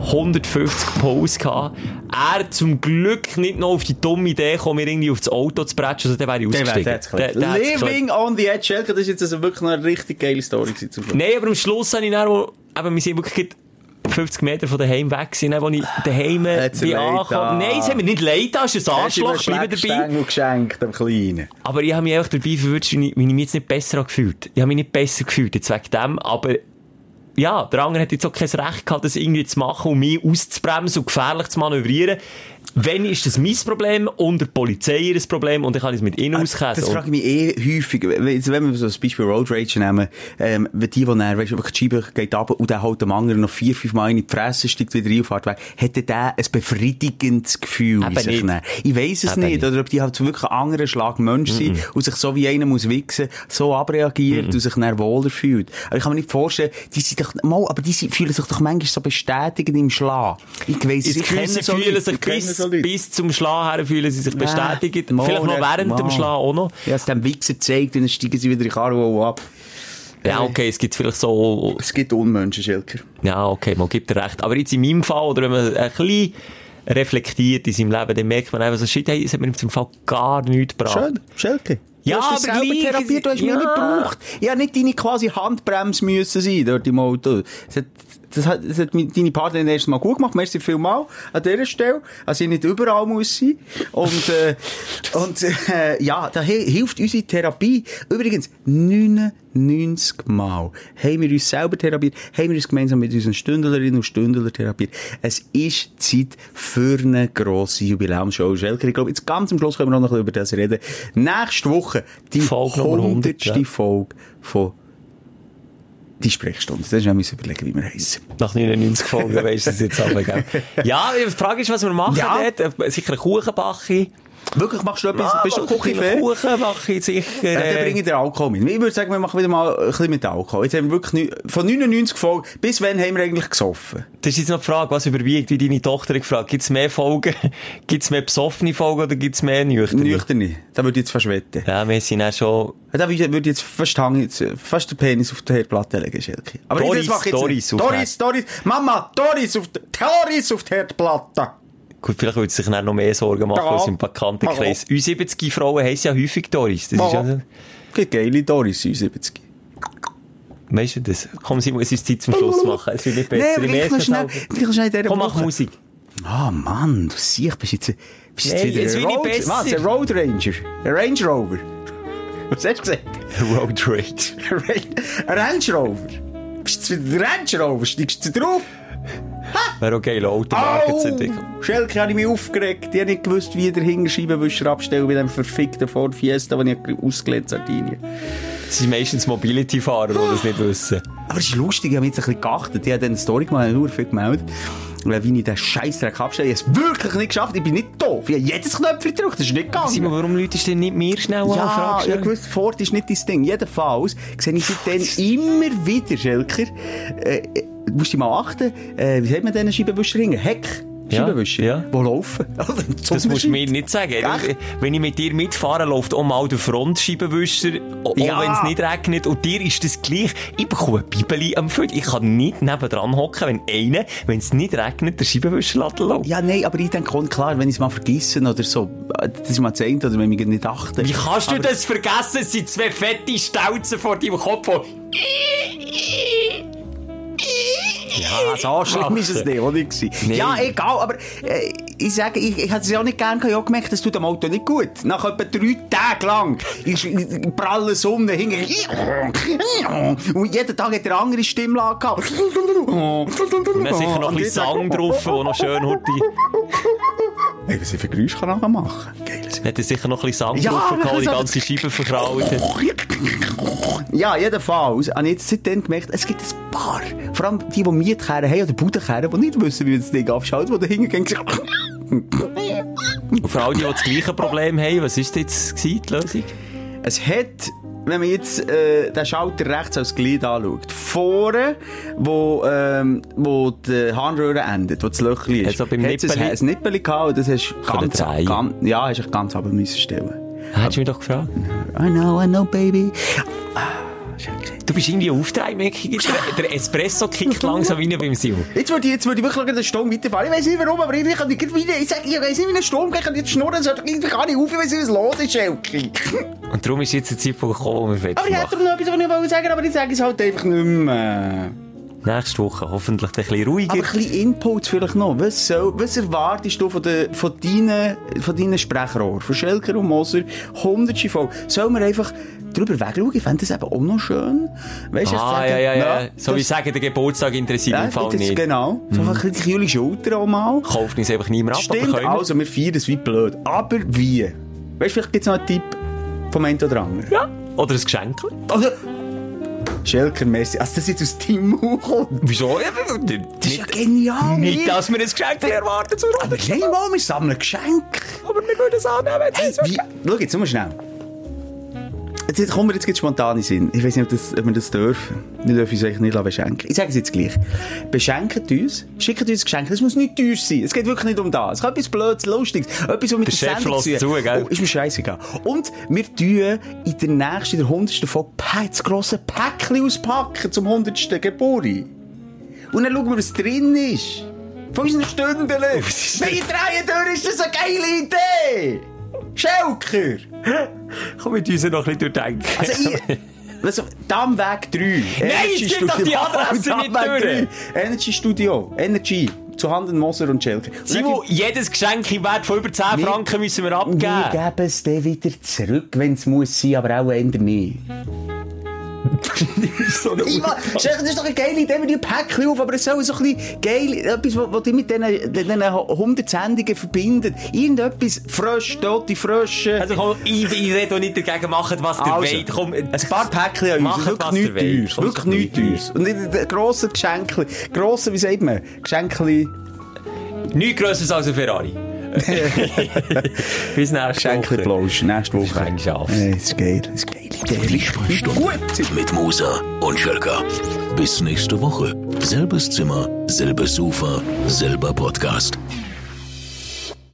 150 Pause gehabt. Er zum Glück nicht noch auf die dumme Idee gekommen, mir irgendwie auf das Auto zu bretschen, also dann wäre ich Der ausgestiegen. Der- der. Living on the Edge, Schelke, das ist jetzt also wirklich noch eine richtig geile Story gewesen. Nein, aber am Schluss habe ich dann, wo, eben, wir sind wirklich 50 Meter von daheim weg dann, wo ich daheim Hat's bin angekommen. da. Nein, es hat mir nicht leid, das ist ein Arschloch, ich bleibe dabei. Stängel geschenkt, dem Kleinen. Aber ich habe mich einfach dabei verwirrt, wie ich, wie ich mich jetzt nicht besser gefühlt. Ich habe mich nicht besser gefühlt, jetzt wegen dem, aber ja, der andere hat jetzt auch kein Recht gehabt, das irgendwie zu machen und mich auszubremsen und gefährlich zu manövrieren. Wenn ist das mein Problem und der Polizei ihr Problem und ich kann es mit ihnen auskäsen. Das frage ich mich eh häufig. Wenn jetzt- wenn wir so das Beispiel Road Rage nehmen, ähm, wenn die, die dann, weißt du, die Scheibe geht ab und dann haut dem anderen noch vier, fünf Mal in die Fresse, steigt wieder rein und fährt weg, hätte der ein befriedigendes Gefühl in Eben sich nicht. Ich weiss es Eben nicht. Oder ob die halt wirklich ein anderer Schlag Mensch sind und sich so wie einer muss wichsen, so abreagiert und sich dann wohler fühlt. Aber ich kann mir nicht vorstellen, die sind doch, mal, aber die sind, fühlen sich doch manchmal so bestätigend im Schlag. Ich weiss es, Ich sie so fühlen Leute, sich ich kenne so Leute. bis zum Schlag her fühlen sie sich bestätigt. Mal, Vielleicht noch nicht während dem mal. Schlag auch noch. Ja, es dem Wichser zeigt, und dann steigen sie wieder in die Karo ab. Ja, okay, es gibt vielleicht so, Es gibt Unmenschen, Schilker. ja, okay, man gibt dir recht. Aber jetzt in meinem Fall, oder wenn man ein bisschen reflektiert in seinem Leben, dann merkt man einfach so, shit, hey, das hat mir im Fall gar nichts gebracht. Schön, Schelke. Ja, du aber selber gleich, therapiert, du hast mich ja. nicht gebraucht. Ich habe nicht deine quasi Handbremse müssen sein, dort im Auto. Das hat, das hat, das hat deine Partnerin erst mal gut gemacht. Merci vielmal an dieser Stelle. Also ich nicht überall muss sein. Und, äh, und, äh, ja, da hi- hilft unsere Therapie. Übrigens, 99 Mal haben wir uns selber therapiert, haben wir uns gemeinsam mit unseren Stündlerinnen und Stündler therapiert. Es ist Zeit für eine grosse Jubiläumsshow. Schelker, ich glaube, jetzt ganz am Schluss können wir noch ein bisschen über das reden. Nächste Woche die Folge Nummer 100, 100. ja. Folge von die Sprechstunde. Das ist müssen überlegen, wie wir heißen. Nach 99 Folgen weisst du es jetzt aber, gell? Ja, die Frage ist, was wir machen Ja. dort. Sicher ein Kuchenbacchi. Wirklich, machst du etwas? bist du Ein Küchenfee? Kuchenbacchi, sicher. Ja, dann äh, bringe ich dir Alkohol mit. Ich würde sagen, wir machen wieder mal ein bisschen mit Alkohol. Jetzt haben wir wirklich von 99 Folgen, bis wann haben wir eigentlich gesoffen? Das ist jetzt noch die Frage, was überwiegt, wie deine Tochter gefragt. Gibt es mehr Folgen? Gibt es mehr besoffene Folgen oder gibt es mehr nüchterne? Nüchterne. Da würde ich jetzt fast wetten. Ja, wir sind auch schon... Ja, Da würde ich ich jetzt fast, hang, fast den Penis auf die Herdplatte legen, Schelke. Aber Doris, das mache ich jetzt Doris auf Doris, Doris, Mama, Doris auf Doris auf die Herdplatte. Gut, vielleicht würde sie sich dann noch mehr Sorgen machen Ja. als im Bekanntenkreis. Uns 70 Frauen heissen ja häufig Doris. Das ist Ja. ja... Gibt geile Doris, 70. Weißt du das? Komm, Simon, es ist Zeit zum Schluss machen. Es wird nicht besser. Nee, ich kann schnell, ich schnell Komm, mach Musik. Ah, Mann, du siehst, bist jetzt, bist jetzt Hey, wieder jetzt ein Road, besser. Was, ein Road Ranger? Ein Range Rover? Was hast du gesagt? Road Rage. Ein Range Rover? Bist du wieder ein Range Rover? Steigst du drauf? Wäre geil, Automarken zu Au! entwickeln. Schelke, habe ich mich aufgeregt. Ich habe nicht gewusst, wie der Hinterscheibenwischer abstellen bei dem verfickten Ford Fiesta, den ich ausgelegt habe, Sardinien. Das sind meistens Mobility-Fahrer, die das nicht wissen. Aber es ist lustig, ich habe mich jetzt ein bisschen geachtet. Ich habe eine Story gemacht, nur viel gemeldet. Weil, Wie ich den Scheissdreck abstelle, ich habe es wirklich nicht geschafft. Ich bin nicht doof. Ich habe jedes Knöpfchen gedrückt, das ist nicht gegangen. Simon, warum läutest du denn nicht mir schnell an? Ja, ich gewusst, Ford ist nicht dein Ding. Jedenfalls sehe ich seitdem immer wieder, Schelker, äh, du musst dich mal achten, äh, wie sagt man denn Scheibenwischer? Heck? Ja, Scheibenwischer? ja. Wo laufen? Das musst du mir nicht sagen. Gell? Wenn ich mit dir mitfahre, läuft auch mal der Frontscheibenwischer, auch Ja. wenn es nicht regnet. Und dir ist das gleich. Ich bekomme ein Bibeli am Fuß. Ich kann nicht nebendran hocken, wenn einer, wenn es nicht regnet, der Scheibenwischer lässt. Ja, nein, aber ich denke, klar, wenn ich es mal vergessen oder so, äh, das ist mal zehnt oder wenn ich nicht achte. Wie kannst du Aber- das vergessen? Es sind zwei fette Stelzen vor deinem Kopf. Ja, so schlimm ist es nicht, oder? Nein. Ja, egal, aber äh, ich sage, ich, ich hätte es ja auch nicht gern. Ich habe gemerkt, das tut dem Auto nicht gut. Nach etwa drei Tagen lang ist pralle Sonne hinten. Und jeden Tag hat er eine andere Stimmlage gehabt. Und sicher noch ein bisschen Sang drauf, der noch schön heute. Hey, was ich für Geräusche kann nachher machen Geil. Hat er sicher noch ein bisschen Sang Ja, drauf aber gehabt, die ganze Scheibe verkraut. Ja, jedenfalls habe ich jetzt seitdem gemerkt, es gibt ein paar, vor allem die, die Mietkehren haben oder Budenkehren, die nicht wissen, wie das Ding abschaltet, die da hingehen Und für all die, die das gleiche Problem haben, was ist jetzt die Lösung? Es hat, wenn man jetzt äh, den Schalter rechts als Glied anschaut, vorne, wo, ähm, wo die Harnröhre endet, wo das Löchli ist, Also beim hat's Nippeli? ein, Nippeli gehabt und das hast du ganz, ganz, ja, hast ganz aber müssen stellen. Hättest du mich doch gefragt. I know, I know, baby. Ah, schön gesehen. Du bist irgendwie aufgedreht, merke ich. Der, Espresso kickt langsam rein beim Sil. Jetzt würde ich, jetzt würde ich wirklich eine Stunde weiterfahren. Ich weiß nicht warum, aber irgendwie kann ich gerade wieder, ich sage, ich weiß nicht, wie eine Stunde, ich kann jetzt schnurren, so, irgendwie kann ich auf, ich weiß nicht, was los ist, Elki. Und darum ist jetzt der Zeitpunkt gekommen, wo wir fertig Aber ich hätte machen. noch etwas, was ich wollte sagen, aber ich sage es halt einfach nicht mehr. Nächste Woche hoffentlich ein bisschen Aber ruhiger. ein bisschen Inputs vielleicht noch. Was, soll, was erwartest du von, den, von, deinen, von deinen Sprechrohren? Von Schelker und Moser? Hundertsche voll. Sollen wir einfach drüber wegschauen? Ich fände das eben auch noch schön. Weißt du, Ah, jetzt ja, ja, ja. das- So wie ich sage, der Geburtstag interessiert ja, im Fall nicht. Genau. So ein bisschen kühle Schulter auch mal. Kauft uns einfach niemand ab, Stimmt, aber also wir feiern es wie blöd. Aber wie? Weißt du, vielleicht gibt es noch einen Tipp vom einen oder anderen. Ja. Oder ein Geschenk. Also, Schelker, merci. Also, das jetzt aus Mund kommt. Wieso? Das ist ja genial. nicht, dass wir ein Geschenk erwarten zu Aber nein, mal, wir sammeln Geschenke. Aber wir würden es annehmen. Hey, wie, schau jetzt, mal schnell. Jetzt, kommen wir jetzt gleich spontan in Sinn. Ich weiß nicht, ob, das, ob wir das dürfen. Wir dürfen uns eigentlich nicht beschenken. Ich sage es jetzt gleich. Beschenkt uns, schickt uns Geschenke. Das muss nicht teuer sein. Es geht wirklich nicht um das. Es kann etwas Blödes, Lustiges, etwas, was mit Der Sendung zu tun gell? Oh, ist mir scheißegal. Und wir tun in der nächsten, in der 100. Folge das grosse Päckchen auspacken zum 100. Geburtstag. Und dann schauen wir, was drin ist. Von unseren. Wenn ich drehen durch, ist das eine geile Idee. Schelker. Komm mit uns noch ein bisschen durchdenken. Also ich... Also, Dammweg 3. Nein, jetzt gib doch die Adresse nicht durch. 3. Energy Studio. Energy. Zu Handen Moser und Schelker. Und Simon, jedes Geschenk im Wert von über 10 Wir- Franken müssen wir Wir abgeben. geben es dann wieder zurück, wenn es muss sein, aber auch eher nicht. So Schelker, das ist doch eine geile Idee, wir die Päckchen auf, aber es soll so ein bisschen geil, etwas, was dich mit diesen, diesen 100 Sendungen verbindet. Irgendetwas frisch, tote Frösche. Also komm, ich, ich rede nicht dagegen, macht was ihr Also, wollt. Komm, ein paar Päckchen an uns, Macht, wirklich nichts teures, wirklich nichts nicht teures. Und ein grosses Geschenk, grosse, wie sagt man, Geschenkli, nichts grösseres als ein Ferrari. Bis nächste Woche. Plausch, nächste Woche. Das ist geil, ist geil. Die Sprechstunde mit Musa und Schelka. Bis nächste Woche. Selbes Zimmer, selbes Sofa, selber Podcast.